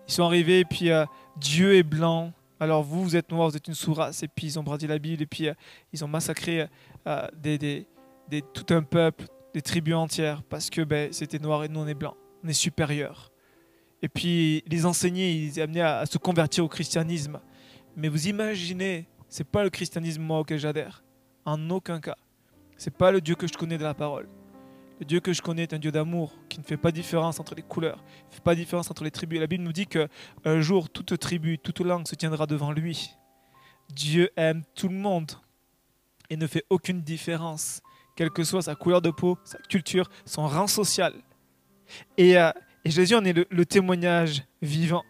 Ils sont arrivés et puis euh, Dieu est blanc, alors vous, vous êtes noir, vous êtes une sous-race, et puis ils ont brandi la Bible, et puis euh, ils ont massacré euh, des, des, tout un peuple, des tribus entières, parce que ben, c'était noir et nous on est blanc, on est supérieur. et puis les enseigner, ils les amenaient à se convertir au christianisme. Mais vous imaginez, c'est pas le christianisme auquel j'adhère. En aucun cas. C'est pas le Dieu que je connais de la parole. Le Dieu que je connais est un Dieu d'amour qui ne fait pas différence entre les couleurs, ne fait pas différence entre les tribus. La Bible nous dit que un jour toute tribu, toute langue se tiendra devant lui. Dieu aime tout le monde et ne fait aucune différence, quelle que soit sa couleur de peau, sa culture, son rang social. Et, euh, Jésus en est le, le témoignage vivant.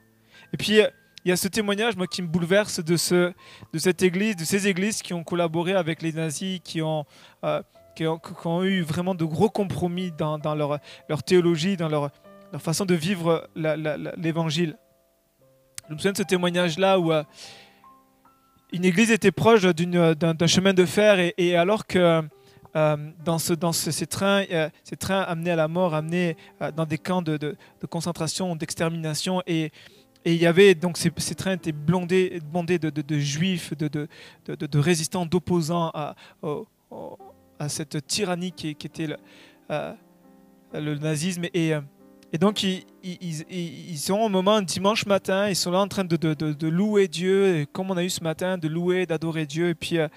Et puis, euh, il y a ce témoignage moi, qui me bouleverse de, ce, de cette église, de ces églises qui ont collaboré avec les nazis, qui ont, euh, qui ont, qui ont eu vraiment de gros compromis dans, leur, leur théologie, dans leur, leur façon de vivre l'évangile. Je me souviens de ce témoignage-là où euh, une église était proche d'un chemin de fer et, alors que euh, dans, ce, dans ce- ces, trains, ces trains amenés à la mort, amenés dans des camps de- de concentration, d'extermination et et il y avait donc ces, ces trains étaient blindés, bondés de, juifs, de, résistants, d'opposants à, cette tyrannie qui, qui était le, euh, le nazisme. Et, euh, et donc ils, ils, ils- sont au moment, un dimanche matin, ils sont là en train de, de- de- louer Dieu, comme on a eu ce matin, de louer, d'adorer Dieu. Et puis euh,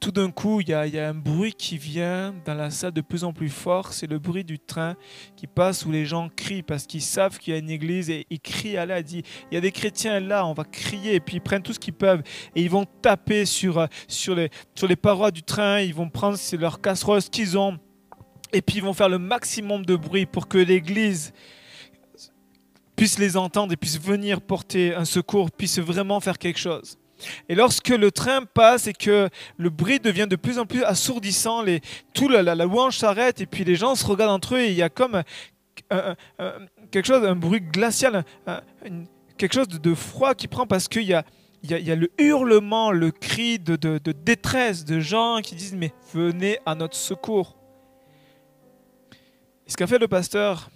tout d'un coup, il y, a, il y a un bruit qui vient dans la salle de plus en plus fort. C'est le bruit du train qui passe où les gens crient parce qu'ils savent qu'il y a une église et ils crient à là, disent il y a des chrétiens là, on va crier et puis ils prennent tout ce qu'ils peuvent et ils vont taper sur, euh, sur, les, sur les parois du train, ils vont prendre leurs casseroles, ce qu'ils ont et puis ils vont faire le maximum de bruit pour que l'église puisse les entendre et puisse venir porter un secours, puisse vraiment faire quelque chose. Et lorsque le train passe et que le bruit devient de plus en plus assourdissant, les, tout la, louange s'arrête et puis les gens se regardent entre eux et il y a comme quelque chose, un bruit glacial, quelque chose de, froid qui prend parce qu'il y a, y, a, y a le hurlement, le cri de, de- de détresse de gens qui disent mais venez à notre secours. Et ce qu'a fait le pasteur,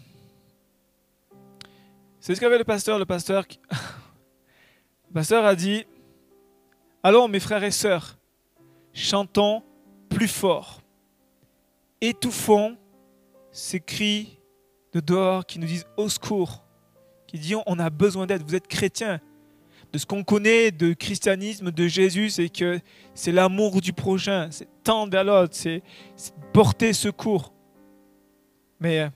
c'est ce qu'a fait le pasteur. Le pasteur, [laughs] pasteur a dit Allons mes frères et sœurs, chantons plus fort, étouffons ces cris de dehors qui nous disent au secours, qui disent on a besoin d'aide, vous êtes chrétiens. De ce qu'on connaît de christianisme, de Jésus, c'est que c'est l'amour du prochain, c'est tendre à l'autre, c'est c'est porter secours. Mais euh,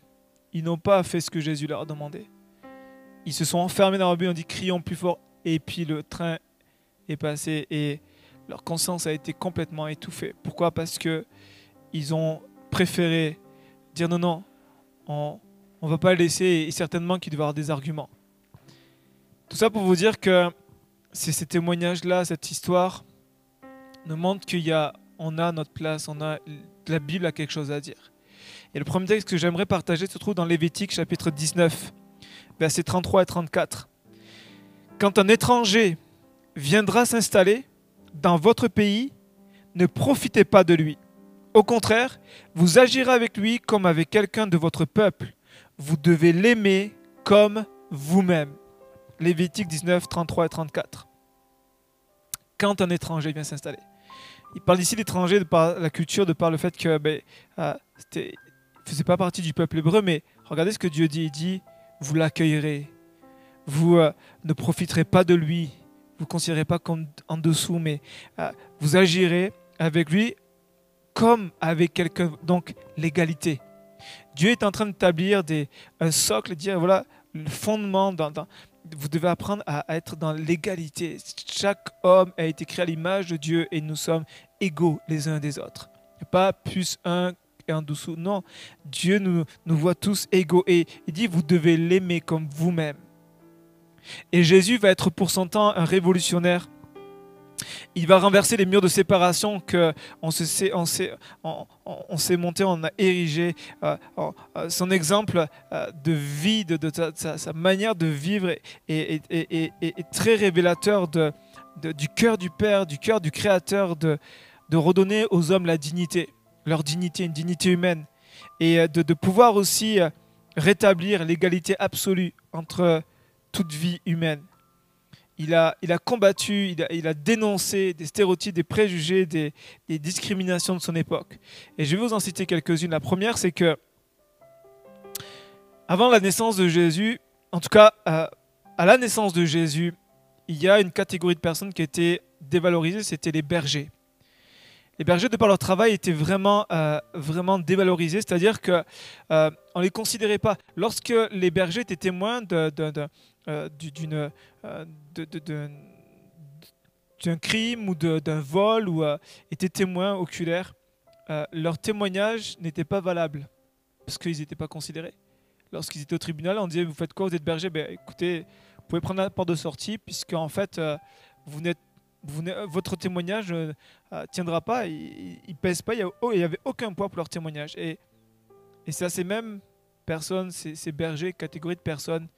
ils n'ont pas fait ce que Jésus leur a demandé. Ils se sont enfermés dans leur but, on dit crions plus fort, et puis le train est passé et leur conscience a été complètement étouffée. Pourquoi? Parce que ils ont préféré dire non, non, on ne va pas le laisser et certainement qu'il doit avoir des arguments. Tout ça pour vous dire que ces témoignages-là, cette histoire, nous montre qu'il y a, a notre place, on a la Bible a quelque chose à dire. Et le premier texte que j'aimerais partager se trouve dans Lévitique chapitre 19, versets 33 et 34. Quand un étranger viendra s'installer dans votre pays, ne profitez pas de lui. Au contraire, vous agirez avec lui comme avec quelqu'un de votre peuple. Vous devez l'aimer comme vous-même. Lévitique 19, 33 et 34. Quand un étranger vient s'installer. Il parle ici d'étranger de par la culture, de par le fait que ben, euh, ne faisait pas partie du peuple hébreu, mais regardez ce que Dieu dit. Il dit, vous l'accueillerez. Vous euh, ne profiterez pas de lui. Vous ne considérez pas comme en dessous, mais euh, vous agirez avec lui comme avec quelqu'un. Donc, l'égalité. Dieu est en train d'établir un socle, dire voilà, le fondement. Dans, dans- vous devez apprendre à, être dans l'égalité. Chaque homme a été créé à l'image de Dieu et nous sommes égaux les uns des autres. Pas plus un et en dessous. Non, Dieu nous, voit tous égaux et il dit vous devez l'aimer comme vous-même. Et Jésus va être pour son temps un révolutionnaire. Il va renverser les murs de séparation que on s'est, on, on- monté, on a érigé. Euh, euh, son exemple euh, de vie, de, sa, manière de vivre est, est- très révélateur du cœur du Père, du cœur du Créateur, de redonner aux hommes la dignité, leur dignité, une dignité humaine, et euh, de, pouvoir aussi euh, rétablir l'égalité absolue entre toute vie humaine. Il a, il a combattu, il a, dénoncé des stéréotypes, des préjugés, des, des discriminations de son époque. Et je vais vous en citer quelques-unes. La première, c'est que avant la naissance de Jésus, en tout cas, à la naissance de Jésus, il y a une catégorie de personnes qui étaient dévalorisées, c'était les bergers. Les bergers, de par leur travail, étaient vraiment, vraiment dévalorisés, c'est-à-dire qu'on euh, ne les considérait pas. Lorsque les bergers étaient témoins d'une d'un crime ou d'un vol ou étaient témoins oculaires, leur témoignage n'était pas valable parce qu'ils n'étaient pas considérés. Lorsqu'ils étaient au tribunal, on disait Vous faites quoi? Vous êtes berger ben, Écoutez, vous pouvez prendre la porte de sortie, puisque en fait, euh, vous vous votre témoignage ne euh, tiendra pas, il ne pèse pas, il n'y avait aucun poids pour leur témoignage. Et, c'est à ces mêmes personnes, ces, bergers, catégorie de personnes,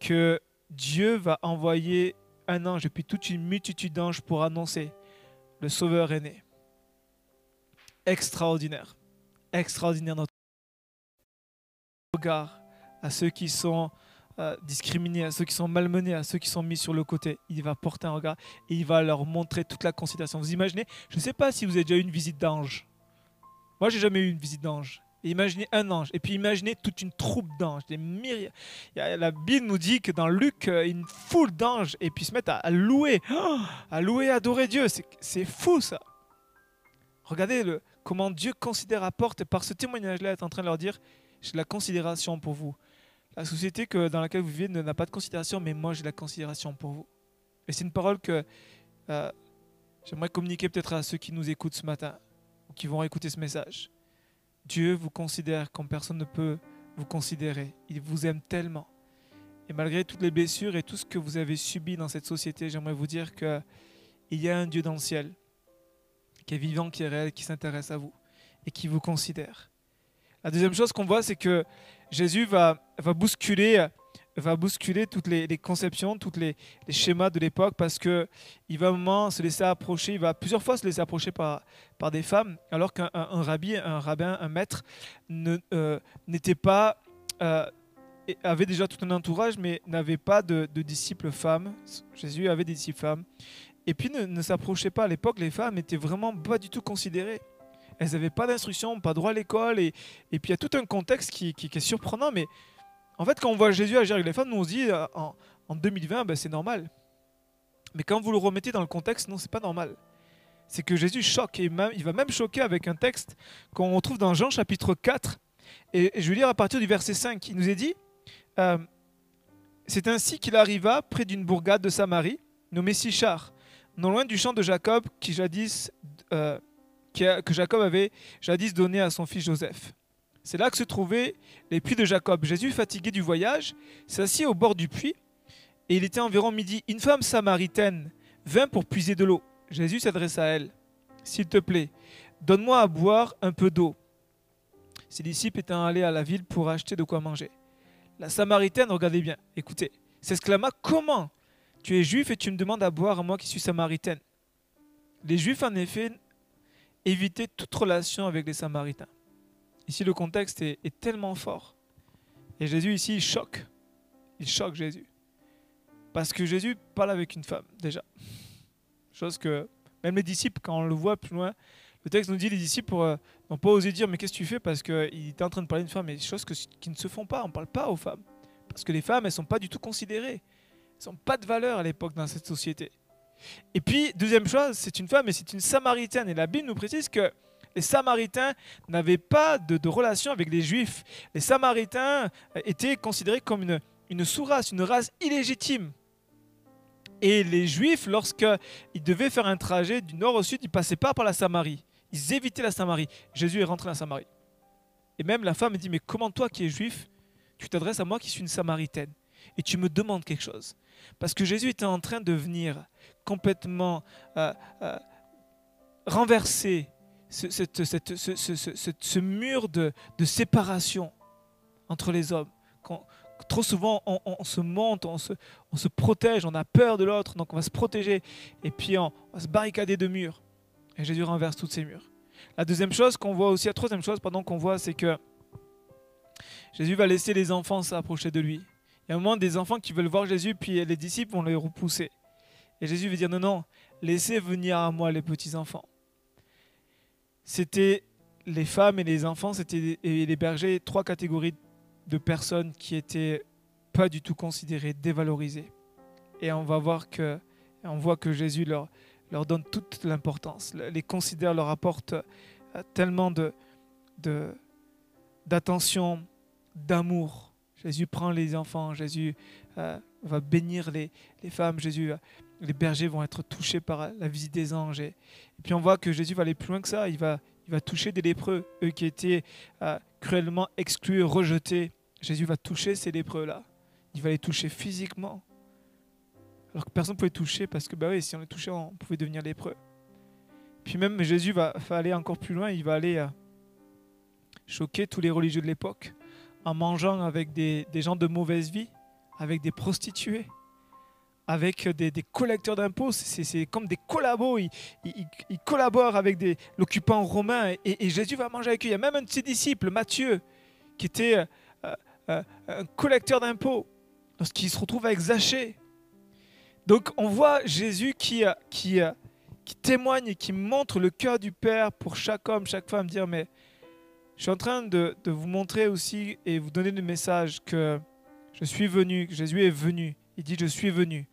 que Dieu va envoyer un ange et puis toute une multitude d'anges pour annoncer le Sauveur est né. Extraordinaire. Extraordinaire notre regard à ceux qui sont euh, discriminés, à ceux qui sont malmenés, à ceux qui sont mis sur le côté. Il va porter un regard et il va leur montrer toute la considération. Vous imaginez Je ne sais pas si vous avez déjà eu une visite d'ange. Moi, j'ai jamais eu une visite d'ange. imaginez un ange. Et puis imaginez toute une troupe d'anges. Des myriades. La Bible nous dit que dans Luc, euh, une foule d'anges. Et puis se mettent à, [gasps] louer. à louer, adorer Dieu. C'est fou ça. Regardez le, comment Dieu considère à porte. Et par ce témoignage-là, est en train de leur dire j'ai la considération pour vous. La société que, dans laquelle vous vivez n'a pas de considération, mais moi j'ai la considération pour vous. Et c'est une parole que euh, j'aimerais communiquer peut-être à ceux qui nous écoutent ce matin, ou qui vont écouter ce message. Dieu vous considère comme personne ne peut vous considérer. Il vous aime tellement. Et malgré toutes les blessures et tout ce que vous avez subi dans cette société, j'aimerais vous dire qu'il y a un Dieu dans le ciel qui est vivant, qui est réel, qui s'intéresse à vous et qui vous considère. La deuxième chose qu'on voit, c'est que Jésus va, bousculer toutes les, conceptions, tous les, schémas de l'époque parce que il va un moment se laisser approcher, il va plusieurs fois se laisser approcher par, par des femmes, alors qu'un rabbi, un rabbin, un maître euh, n'était pas euh, avait déjà tout un entourage, mais n'avait pas de, disciples femmes. Jésus avait des disciples femmes. Et puis ne, ne s'approchait pas. À l'époque, les femmes étaient vraiment pas du tout considérées elles n'avaient pas d'instruction, pas droit à l'école. Et, puis il y a tout un contexte qui, qui, est surprenant. Mais en fait, quand on voit Jésus agir avec les femmes, nous on se dit euh, en, en 2020, ben, c'est normal. Mais quand vous le remettez dans le contexte, non, c'est pas normal. C'est que Jésus choque. Et même, il va même choquer avec un texte qu'on trouve dans Jean chapitre 4. Et, je vais lire à partir du verset 5. Il nous est dit euh, C'est ainsi qu'il arriva près d'une bourgade de Samarie, nommée Sichar, non loin du champ de Jacob qui jadis. Euh, que Jacob avait jadis donné à son fils Joseph. C'est là que se trouvaient les puits de Jacob. Jésus, fatigué du voyage, s'assit au bord du puits, et il était environ midi. Une femme samaritaine vint pour puiser de l'eau. Jésus s'adressa à elle. S'il te plaît, donne-moi à boire un peu d'eau. Ses disciples étaient allés à la ville pour acheter de quoi manger. La Samaritaine, regardez bien, écoutez, s'exclama Comment? Tu es juif et tu me demandes à boire à moi qui suis samaritaine Les juifs, en effet, éviter toute relation avec les Samaritains. Ici, le contexte est, tellement fort. Et Jésus, ici, il choque. Il choque Jésus. Parce que Jésus parle avec une femme, déjà. Chose que même les disciples, quand on le voit plus loin, le texte nous dit les disciples euh, n'ont pas osé dire mais qu'est-ce que tu fais? Parce qu'il était en train de parler d'une femme. Des choses qui ne se font pas. On ne parle pas aux femmes. Parce que les femmes, elles ne sont pas du tout considérées. Elles n'ont pas de valeur à l'époque dans cette société. Et puis, deuxième chose, c'est une femme et c'est une samaritaine. Et la Bible nous précise que les Samaritains n'avaient pas de, relation avec les Juifs. Les Samaritains étaient considérés comme une, une sous-race, une race illégitime. Et les Juifs, lorsqu'ils devaient faire un trajet du nord au sud, ils passaient pas par la Samarie. Ils évitaient la Samarie. Jésus est rentré la Samarie. Et même la femme dit, mais comment toi qui es juif, tu t'adresses à moi qui suis une Samaritaine? Et tu me demandes quelque chose Parce que Jésus était en train de venir complètement euh, euh, renverser ce, ce, mur de, séparation entre les hommes. trop souvent, on, se monte, on se, on se, protège, on a peur de l'autre, donc on va se protéger, et puis on, va se barricader de murs. Et Jésus renverse tous ces murs. La deuxième chose qu'on voit aussi, la troisième chose pardon, qu'on voit, c'est que Jésus va laisser les enfants s'approcher de lui. Il y a un moment des enfants qui veulent voir Jésus, puis les disciples vont les repousser. Et Jésus veut dire non, non, laissez venir à moi les petits-enfants. C'était les femmes et les enfants, c'était et les bergers, trois catégories de personnes qui étaient pas du tout considérés, dévalorisés. Et on va voir que, on voit que Jésus leur, leur donne toute l'importance, les considère, leur apporte euh, tellement de, d'attention, d'amour. Jésus prend les enfants, Jésus euh, va bénir les, les femmes, Jésus, euh, les bergers vont être touchés par la visite des anges. Et, puis on voit que Jésus va aller plus loin que ça, il va, il va toucher des lépreux, eux qui étaient cruellement exclus, rejetés. Jésus va toucher ces lépreux-là. Il va les toucher physiquement. Alors que personne ne pouvait toucher parce que bah oui, si on les touchait, on pouvait devenir lépreux. Puis même Jésus va, aller encore plus loin, il va aller euh, choquer tous les religieux de l'époque en mangeant avec des, gens de mauvaise vie, avec des prostituées, avec des, collecteurs d'impôts. C'est comme des collabos. Ils, collaborent avec l'occupant romain et, Jésus va manger avec eux. Il y a même un de ses disciples, Matthieu, qui était euh, euh, un collecteur d'impôts, lorsqu'il se retrouve avec Zachée, donc on voit Jésus qui, euh, qui, euh, témoigne et qui montre le cœur du Père pour chaque homme, chaque femme, dire mais je suis en train de, vous montrer aussi et vous donner le message que je suis venu, que Jésus est venu. Il dit je suis venu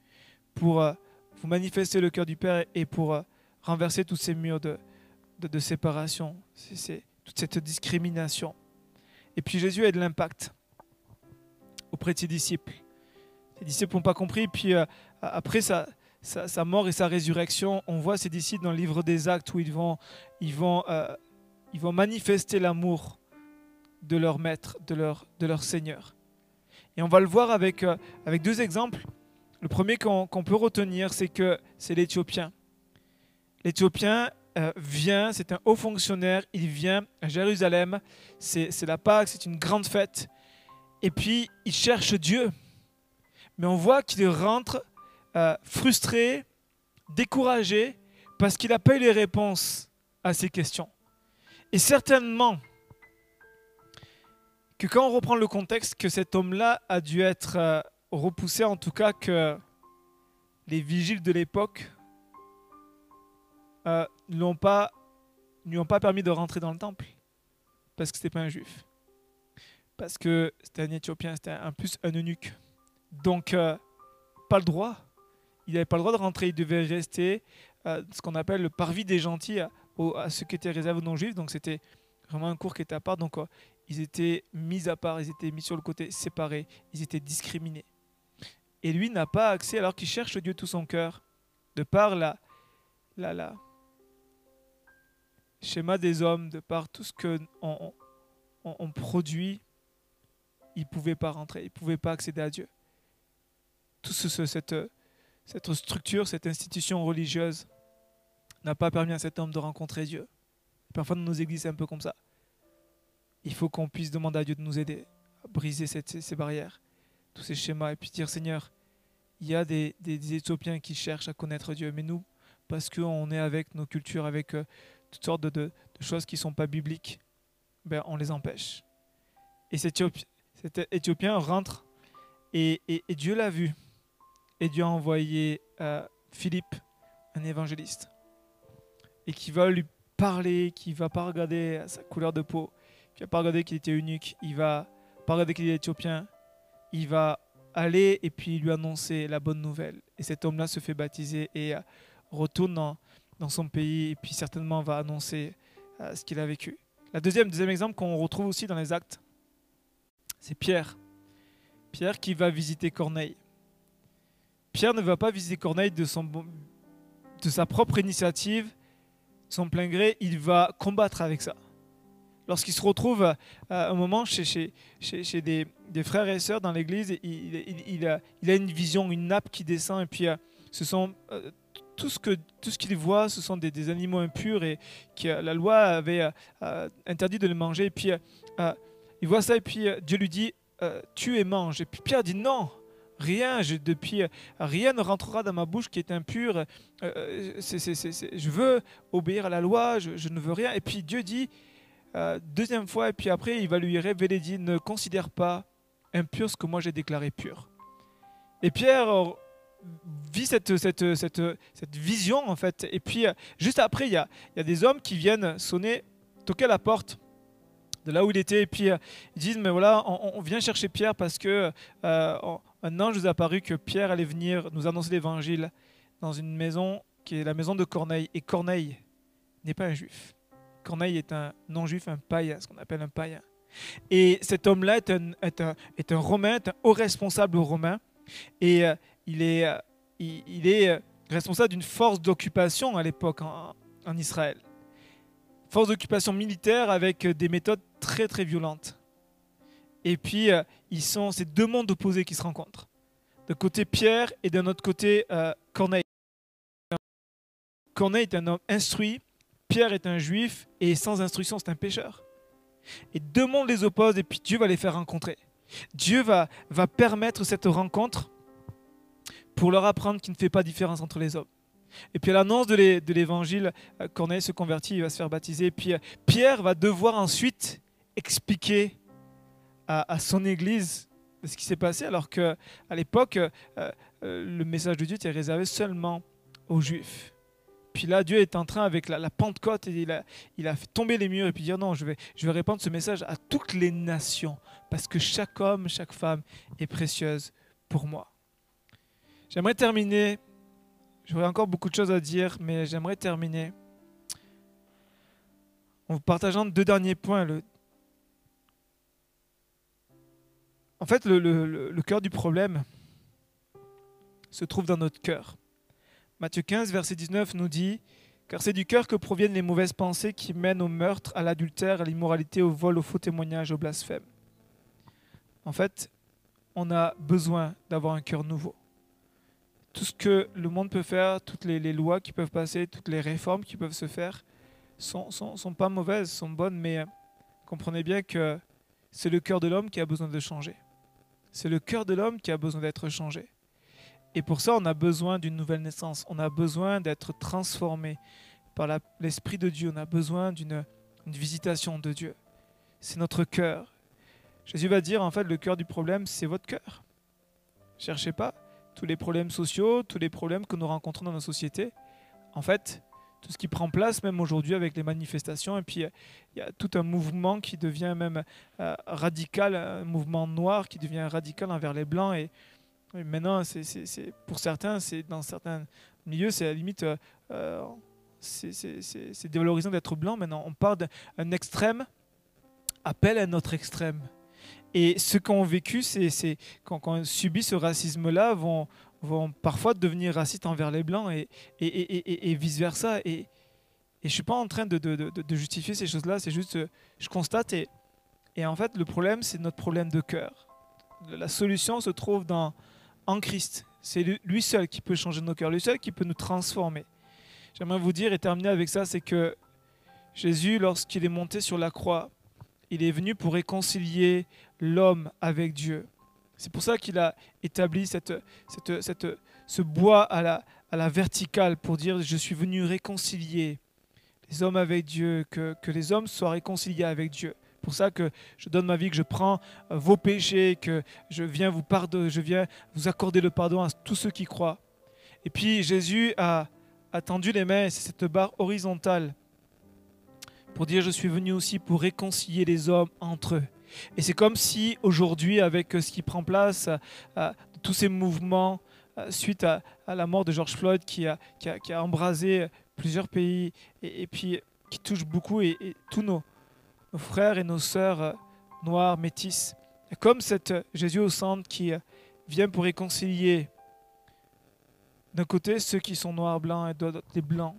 pour euh, vous manifester le cœur du Père et pour renverser tous ces murs de, de, séparation, c'est, toute cette discrimination. Et puis Jésus a de l'impact auprès de ses disciples. Les disciples n'ont pas compris. Puis euh, après sa, sa, mort et sa résurrection, on voit ces disciples dans le livre des Actes où ils vont, ils vont, euh, ils vont manifester l'amour de leur maître, de leur, de leur Seigneur. Et on va le voir avec, euh, avec deux exemples. Le premier qu'on peut retenir, c'est que c'est l'Éthiopien. L'Éthiopien vient, c'est un haut fonctionnaire, il vient à Jérusalem, c'est la Pâque, c'est une grande fête. Et puis, il cherche Dieu mais on voit qu'il rentre euh, frustré, découragé, parce qu'il n'a pas eu les réponses à ces questions. Et certainement que quand on reprend le contexte, que cet homme-là a dû être repoussé, en tout cas que les vigiles de l'époque euh, ne lui ont pas permis de rentrer dans le temple, parce que ce n'était pas un juif, parce que c'était un Éthiopien, c'était un plus un eunuque. Donc, euh, pas le droit. Il n'avait pas le droit de rentrer. Il devait rester euh, ce qu'on appelle le parvis des gentils à, ce qui était réservé aux non-juifs. Donc, c'était vraiment un cours qui était à part. Donc, euh, ils étaient mis à part, ils étaient mis sur le côté, séparés, ils étaient discriminés. Et lui n'a pas accès, alors qu'il cherche Dieu tout son cœur, de par la, la, la schéma des hommes, de par tout ce que on, produit, il ne pouvait pas rentrer, il ne pouvait pas accéder à Dieu toute cette, cette structure, cette institution religieuse n'a pas permis à cet homme de rencontrer Dieu. Parfois dans nos églises, c'est un peu comme ça. Il faut qu'on puisse demander à Dieu de nous aider à briser ces, barrières, tous ces schémas, et puis dire Seigneur, il y a des, Éthiopiens qui cherchent à connaître Dieu, mais nous, parce qu'on est avec nos cultures, avec euh, toutes sortes de, choses qui ne sont pas bibliques, ben, on les empêche. Et cet, Éthiopien rentre et Dieu l'a vu. Et Dieu a envoyé euh, Philippe, un évangéliste, et qui va lui parler, qui va pas regarder sa couleur de peau, qui va pas regarder qu'il était unique, il va pas regarder qu'il est éthiopien, il va aller et puis lui annoncer la bonne nouvelle. Et cet homme-là se fait baptiser et euh, retourne dans, son pays et puis certainement va annoncer euh, ce qu'il a vécu. La deuxième, deuxième exemple qu'on retrouve aussi dans les actes, c'est Pierre. Pierre qui va visiter Corneille. Pierre ne va pas visiter Corneille de, son, de sa propre initiative, son plein gré, il va combattre avec ça. Lorsqu'il se retrouve à, un moment chez, des, frères et sœurs dans l'église, il, a, une vision, une nappe qui descend, et puis euh, ce sont, euh, tout ce qu'il voit, ce sont des, animaux impurs et que la loi avait euh, interdit de les manger. Et puis il voit ça, et puis Dieu lui dit tue et mange. Et puis Pierre dit non, Rien, je, depuis, rien ne rentrera dans ma bouche qui est impur. Euh, euh, je veux obéir à la loi, je, ne veux rien. Et puis Dieu dit, euh, deuxième fois, et puis après, il va lui révéler, dit, ne considère pas impur ce que moi j'ai déclaré pur. Et Pierre vit cette, vision, en fait. Et puis, juste après, il y a, des hommes qui viennent sonner, toquer à la porte de là où il était. Et puis euh, ils disent, mais voilà, on, vient chercher Pierre parce que euh, un ange nous a paru que Pierre allait venir nous annoncer l'évangile dans une maison qui est la maison de Corneille. Et Corneille n'est pas un juif. Corneille est un non-juif, un païen, ce qu'on appelle un païen. Et cet homme-là est un, romain, est un haut responsable romain. Et euh, il est, il, est responsable d'une force d'occupation à l'époque en, Israël force d'occupation militaire avec euh, des méthodes très très violentes. Et puis, euh, ils sont ces deux mondes opposés qui se rencontrent. D'un côté Pierre et d'un autre côté euh, Corneille. Corneille est un homme instruit, Pierre est un juif et sans instruction c'est un pécheur. Et deux mondes les opposent et puis Dieu va les faire rencontrer. Dieu va, permettre cette rencontre pour leur apprendre qu'il ne fait pas différence entre les hommes. Et puis à l'annonce de l'évangile, euh, Corneille se convertit, il va se faire baptiser. Et puis euh, Pierre va devoir ensuite expliquer à, son église ce qui s'est passé, alors qu'à l'époque, euh, le message de Dieu était réservé seulement aux Juifs. Puis là, Dieu est en train, avec la, Pentecôte, et il a, fait tomber les murs et puis dire non, je vais, je vais répandre ce message à toutes les nations, parce que chaque homme, chaque femme est précieuse pour moi. J'aimerais terminer J'aurais encore beaucoup de choses à dire, mais j'aimerais terminer en vous partageant deux derniers points. En fait, le, cœur du problème se trouve dans notre cœur. Matthieu 15, verset 19 nous dit Car c'est du cœur que proviennent les mauvaises pensées qui mènent au meurtre, à l'adultère, à l'immoralité, au vol, au faux témoignage, au blasphème. En fait, on a besoin d'avoir un cœur nouveau tout ce que le monde peut faire, toutes les, lois qui peuvent passer, toutes les réformes qui peuvent se faire, sont, sont, pas mauvaises, sont bonnes, mais euh, comprenez bien que c'est le cœur de l'homme qui a besoin de changer. C'est le cœur de l'homme qui a besoin d'être changé. Et pour ça, on a besoin d'une nouvelle naissance. On a besoin d'être transformé par l'Esprit de Dieu. On a besoin d'une visitation de Dieu. C'est notre cœur. Jésus va dire, en fait, le cœur du problème, c'est votre cœur. Cherchez pas tous les problèmes sociaux, tous les problèmes que nous rencontrons dans nos sociétés. En fait, tout ce qui prend place, même aujourd'hui avec les manifestations, et puis il y a tout un mouvement qui devient même euh, radical, un mouvement noir qui devient radical envers les blancs. Et, maintenant, c'est, pour certains, c'est dans certains milieux, c'est à la limite, euh, euh, c'est, dévalorisant d'être blanc. Maintenant, on part d'un extrême, appelle à un autre extrême. Et ceux qui ont vécu, c'est, quand, on subit ce racisme-là, vont, parfois devenir racistes envers les blancs et, vice-versa. Et, et je suis pas en train de, justifier ces choses-là, c'est juste, je constate. Et en fait, le problème, c'est notre problème de cœur. La solution se trouve dans, en Christ. C'est lui seul qui peut changer nos cœurs, lui seul qui peut nous transformer. J'aimerais vous dire et terminer avec ça, c'est que Jésus, lorsqu'il est monté sur la croix, il est venu pour réconcilier l'homme avec Dieu. C'est pour ça qu'il a établi cette, ce bois à la, verticale pour dire je suis venu réconcilier les hommes avec Dieu, que les hommes soient réconciliés avec Dieu. Pour ça que je donne ma vie, que je prends euh, vos péchés, que je viens vous pardonner, je viens vous accorder le pardon à tous ceux qui croient. Et puis Jésus a, tendu les mains, c'est cette barre horizontale pour dire je suis venu aussi pour réconcilier les hommes entre eux. Et c'est comme si aujourd'hui, avec euh, ce qui prend place, euh, tous ces mouvements, suite à, la mort de George Floyd qui a, embrasé plusieurs pays et, puis qui touche beaucoup et, tous nos, nos, frères et nos sœurs noirs, métis. Comme cet Jésus au centre qui vient pour réconcilier d'un côté ceux qui sont noirs, blancs et d'autres les blancs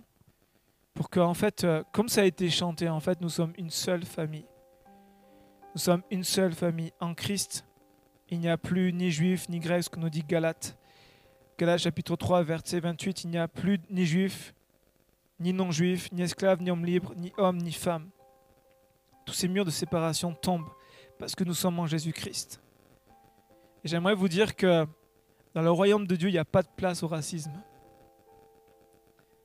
pour que, en fait, euh, comme ça a été chanté, en fait, nous sommes une seule famille. Nous sommes une seule famille en Christ. Il n'y a plus ni juif ni grec, ce que nous dit Galate. Galate chapitre 3, verset 28, il n'y a plus ni juif, ni non-juif, ni esclave, ni homme libre, ni homme, ni femme. Tous ces murs de séparation tombent parce que nous sommes en Jésus-Christ. Et j'aimerais vous dire que dans le royaume de Dieu, il n'y a pas de place au racisme.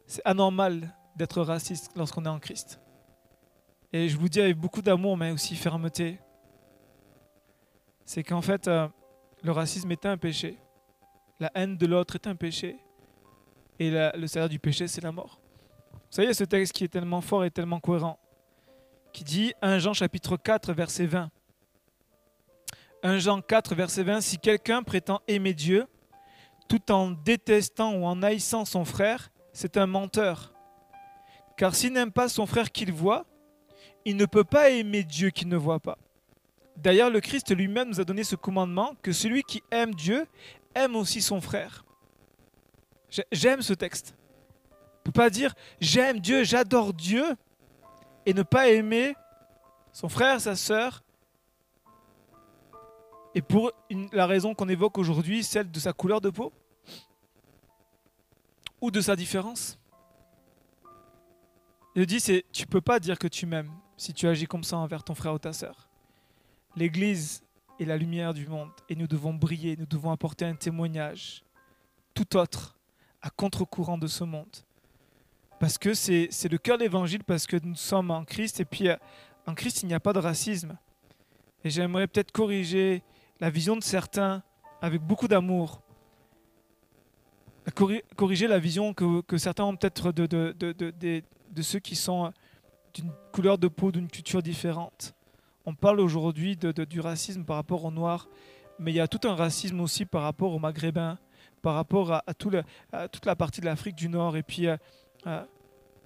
C'est anormal d'être raciste lorsqu'on est en Christ. Et je vous dis avec beaucoup d'amour, mais aussi fermeté, c'est qu'en fait, euh, le racisme est un péché. La haine de l'autre est un péché. Et le salaire du péché, c'est la mort. Vous savez, ce texte qui est tellement fort et tellement cohérent. Qui dit 1 Jean chapitre 4 verset 20. 1 Jean 4 verset 20, si quelqu'un prétend aimer Dieu tout en détestant ou en haïssant son frère, c'est un menteur. Car s'il n'aime pas son frère qu'il voit, il ne peut pas aimer Dieu qu'il ne voit pas. D'ailleurs, le Christ lui-même nous a donné ce commandement que celui qui aime Dieu aime aussi son frère. J'aime ce texte. On ne peut pas dire j'aime Dieu, j'adore Dieu et ne pas aimer son frère, sa sœur. Et pour la raison qu'on évoque aujourd'hui, celle de sa couleur de peau ou de sa différence. Il dit c'est tu peux pas dire que tu m'aimes si tu agis comme ça envers ton frère ou ta sœur. L'Église est la lumière du monde et nous devons briller, nous devons apporter un témoignage tout autre à contre-courant de ce monde. Parce que c'est le cœur de l'Évangile, parce que nous sommes en Christ et puis euh, en Christ il n'y a pas de racisme. Et j'aimerais peut-être corriger la vision de certains avec beaucoup d'amour. Corriger la vision que, certains ont peut-être de, de, de, de ceux qui sont d'une couleur de peau, d'une culture différente. On parle aujourd'hui du racisme par rapport aux Noirs, mais il y a tout un racisme aussi par rapport aux Maghrébins, par rapport à, tout toute la partie de l'Afrique du Nord. Et puis, euh,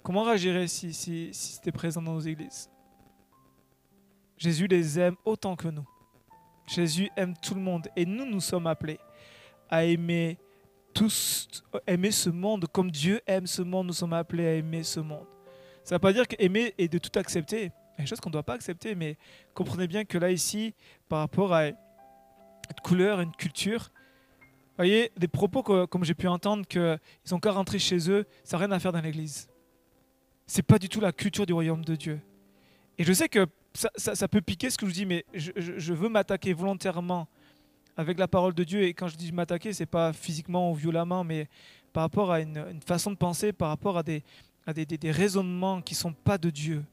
comment réagirait si, si, si c'était présent dans nos églises? Jésus les aime autant que nous. Jésus aime tout le monde. Et nous, nous sommes appelés à aimer tous, aimer ce monde comme Dieu aime ce monde. Nous sommes appelés à aimer ce monde. Ça ne veut pas dire qu'aimer est de tout accepter. Il y a des choses qu'on ne doit pas accepter, mais comprenez bien que là, ici, par rapport à une couleur, une culture, vous voyez, des propos comme j'ai pu entendre qu'ils sont qu'à rentrer chez eux, ça n'a rien à faire dans l'église. C'est pas du tout la culture du royaume de Dieu. Et je sais que ça, peut piquer ce que je dis, mais je, veux m'attaquer volontairement avec la parole de Dieu. Et quand je dis m'attaquer, c'est pas physiquement ou violemment, mais par rapport à une, façon de penser, par rapport à des, raisonnements qui ne sont pas de Dieu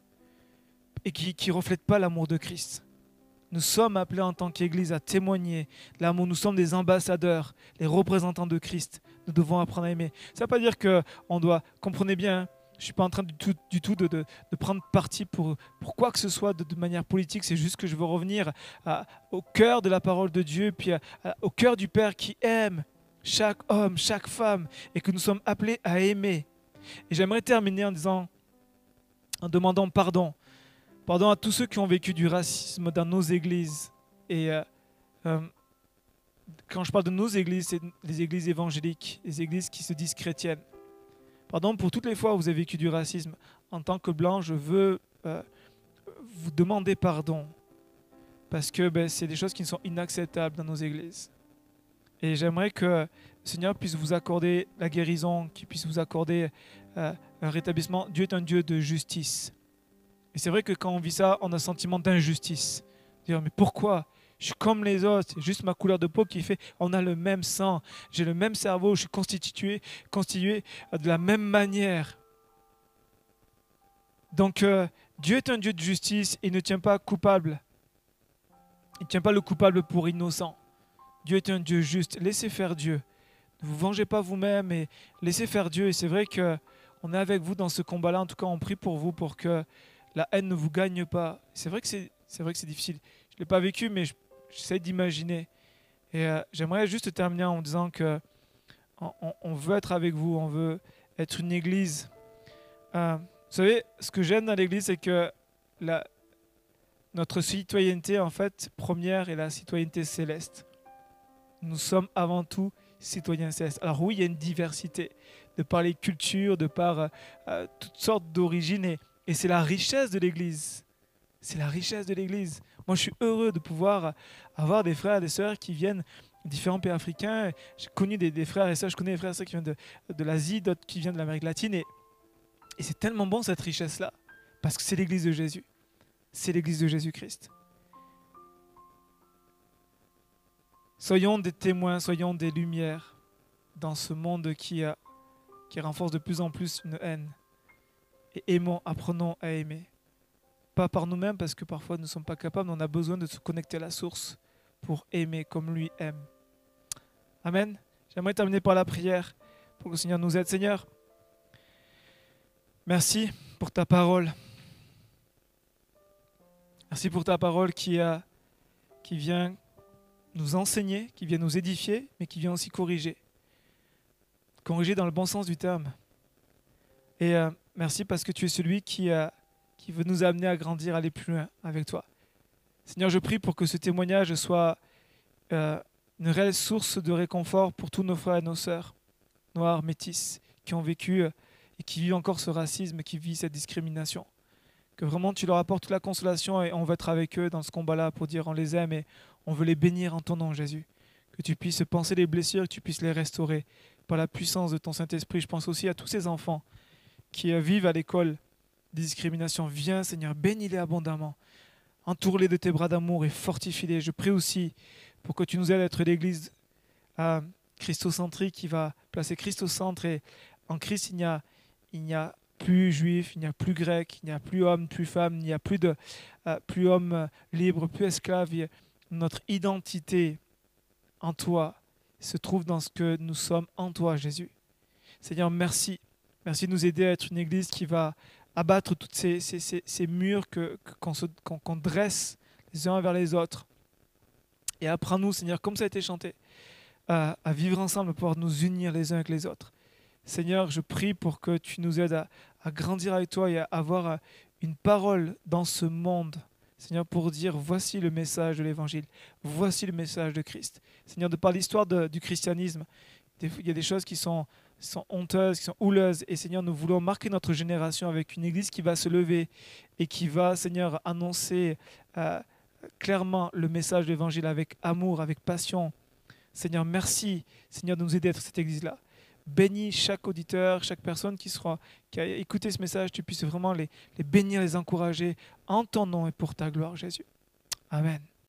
et qui ne reflètent pas l'amour de Christ. Nous sommes appelés en tant qu'Église à témoigner l'amour. Nous sommes des ambassadeurs, les représentants de Christ. Nous devons apprendre à aimer. Ça ne veut pas dire qu'on doit, comprenez bien, hein, je ne suis pas en train du tout, du tout de, de, prendre parti pour, pour quoi que ce soit de, manière politique. C'est juste que je veux revenir au cœur de la parole de Dieu, puis au cœur du Père qui aime chaque homme, chaque femme, et que nous sommes appelés à aimer. Et j'aimerais terminer en disant, en demandant pardon. Pardon à tous ceux qui ont vécu du racisme dans nos églises. Et euh, euh, quand je parle de nos églises, c'est les églises évangéliques, les églises qui se disent chrétiennes. Pardon pour toutes les fois où vous avez vécu du racisme. En tant que blanc, je veux euh, vous demander pardon. Parce que ben, c'est des choses qui sont inacceptables dans nos églises. Et j'aimerais que le Seigneur puisse vous accorder la guérison, qu'il puisse vous accorder un rétablissement. Dieu est un Dieu de justice. Et c'est vrai que quand on vit ça, on a un sentiment d'injustice. Dire, mais pourquoi? Je suis comme les autres, c'est juste ma couleur de peau qui fait, on a le même sang, j'ai le même cerveau, je suis constitué, constitué de la même manière. Donc euh, Dieu est un Dieu de justice, il ne tient pas coupable. Il ne tient pas le coupable pour innocent. Dieu est un Dieu juste. Laissez faire Dieu. Ne vous vengez pas vous-même et laissez faire Dieu. Et c'est vrai que on est avec vous dans ce combat-là. En tout cas, on prie pour vous pour que la haine ne vous gagne pas. C'est vrai que c'est, c'est vrai que c'est difficile. Je l'ai pas vécu, mais j'essaie d'imaginer. Et euh, j'aimerais juste terminer en disant que on, veut être avec vous. On veut être une église. Euh, vous savez, ce que j'aime dans l'église, c'est que notre citoyenneté, en fait, première est la citoyenneté céleste nous sommes avant tout citoyens célestes. Alors oui, il y a une diversité de par les cultures, de par euh, toutes sortes d'origines, et c'est la richesse de l'Église. C'est la richesse de l'Église. Moi, je suis heureux de pouvoir avoir des frères et des sœurs qui viennent de différents pays africains. J'ai connu des, frères et sœurs, je connais des frères et sœurs qui viennent de, l'Asie, d'autres qui viennent de l'Amérique latine, et, c'est tellement bon cette richesse-là, parce que c'est l'Église de Jésus. C'est l'Église de Jésus-Christ. Soyons des témoins, soyons des lumières dans ce monde qui, qui renforce de plus en plus une haine. Et aimons, apprenons à aimer. Pas par nous-mêmes, parce que parfois nous ne sommes pas capables, on a besoin de se connecter à la source pour aimer comme lui aime. Amen. J'aimerais terminer par la prière pour que le Seigneur nous aide. Seigneur, merci pour ta parole. Merci pour ta parole qui, a, qui vient nous enseigner, qui vient nous édifier, mais qui vient aussi corriger. Corriger dans le bon sens du terme. Et euh, merci parce que tu es celui qui, veut nous amener à grandir, à aller plus loin avec toi. Seigneur, je prie pour que ce témoignage soit euh, une réelle source de réconfort pour tous nos frères et nos sœurs, noirs, métis, qui ont vécu euh, et qui vivent encore ce racisme, qui vivent cette discrimination. Que vraiment tu leur apportes la consolation et on va être avec eux dans ce combat-là pour dire on les aime et on veut les bénir en ton nom, Jésus. Que tu puisses penser les blessures, que tu puisses les restaurer par la puissance de ton Saint-Esprit. Je pense aussi à tous ces enfants qui euh, vivent à l'école des discriminations. Viens, Seigneur, bénis-les abondamment. Entoure-les de tes bras d'amour et fortifie-les. Je prie aussi pour que tu nous aides à être l'église euh, christocentrique qui va placer Christ au centre. Et en Christ, il n'y a, plus juif, il n'y a plus grec, il n'y a plus homme, plus femme, il n'y a plus de euh, plus homme libre, plus esclave. Notre identité en toi se trouve dans ce que nous sommes en toi, Jésus. Seigneur, merci. Merci de nous aider à être une église qui va abattre tous ces, ces, ces, murs que, qu'on, dresse les uns vers les autres. Et apprends-nous, Seigneur, comme ça a été chanté, à, à vivre ensemble, à pouvoir nous unir les uns avec les autres. Seigneur, je prie pour que tu nous aides à, à grandir avec toi et à avoir euh, une parole dans ce monde. Seigneur, pour dire voici le message de l'Évangile, voici le message de Christ. Seigneur, de par l'histoire du christianisme, il y a des choses qui sont, sont honteuses, qui sont houleuses. Et Seigneur, nous voulons marquer notre génération avec une église qui va se lever et qui va, Seigneur, annoncer euh, clairement le message de l'Évangile avec amour, avec passion. Seigneur, merci, Seigneur, de nous aider à être cette église-là. Bénis chaque auditeur, chaque personne qui, sera, qui a écouté ce message, tu puisses vraiment les bénir, les encourager en ton nom et pour ta gloire, Jésus. Amen.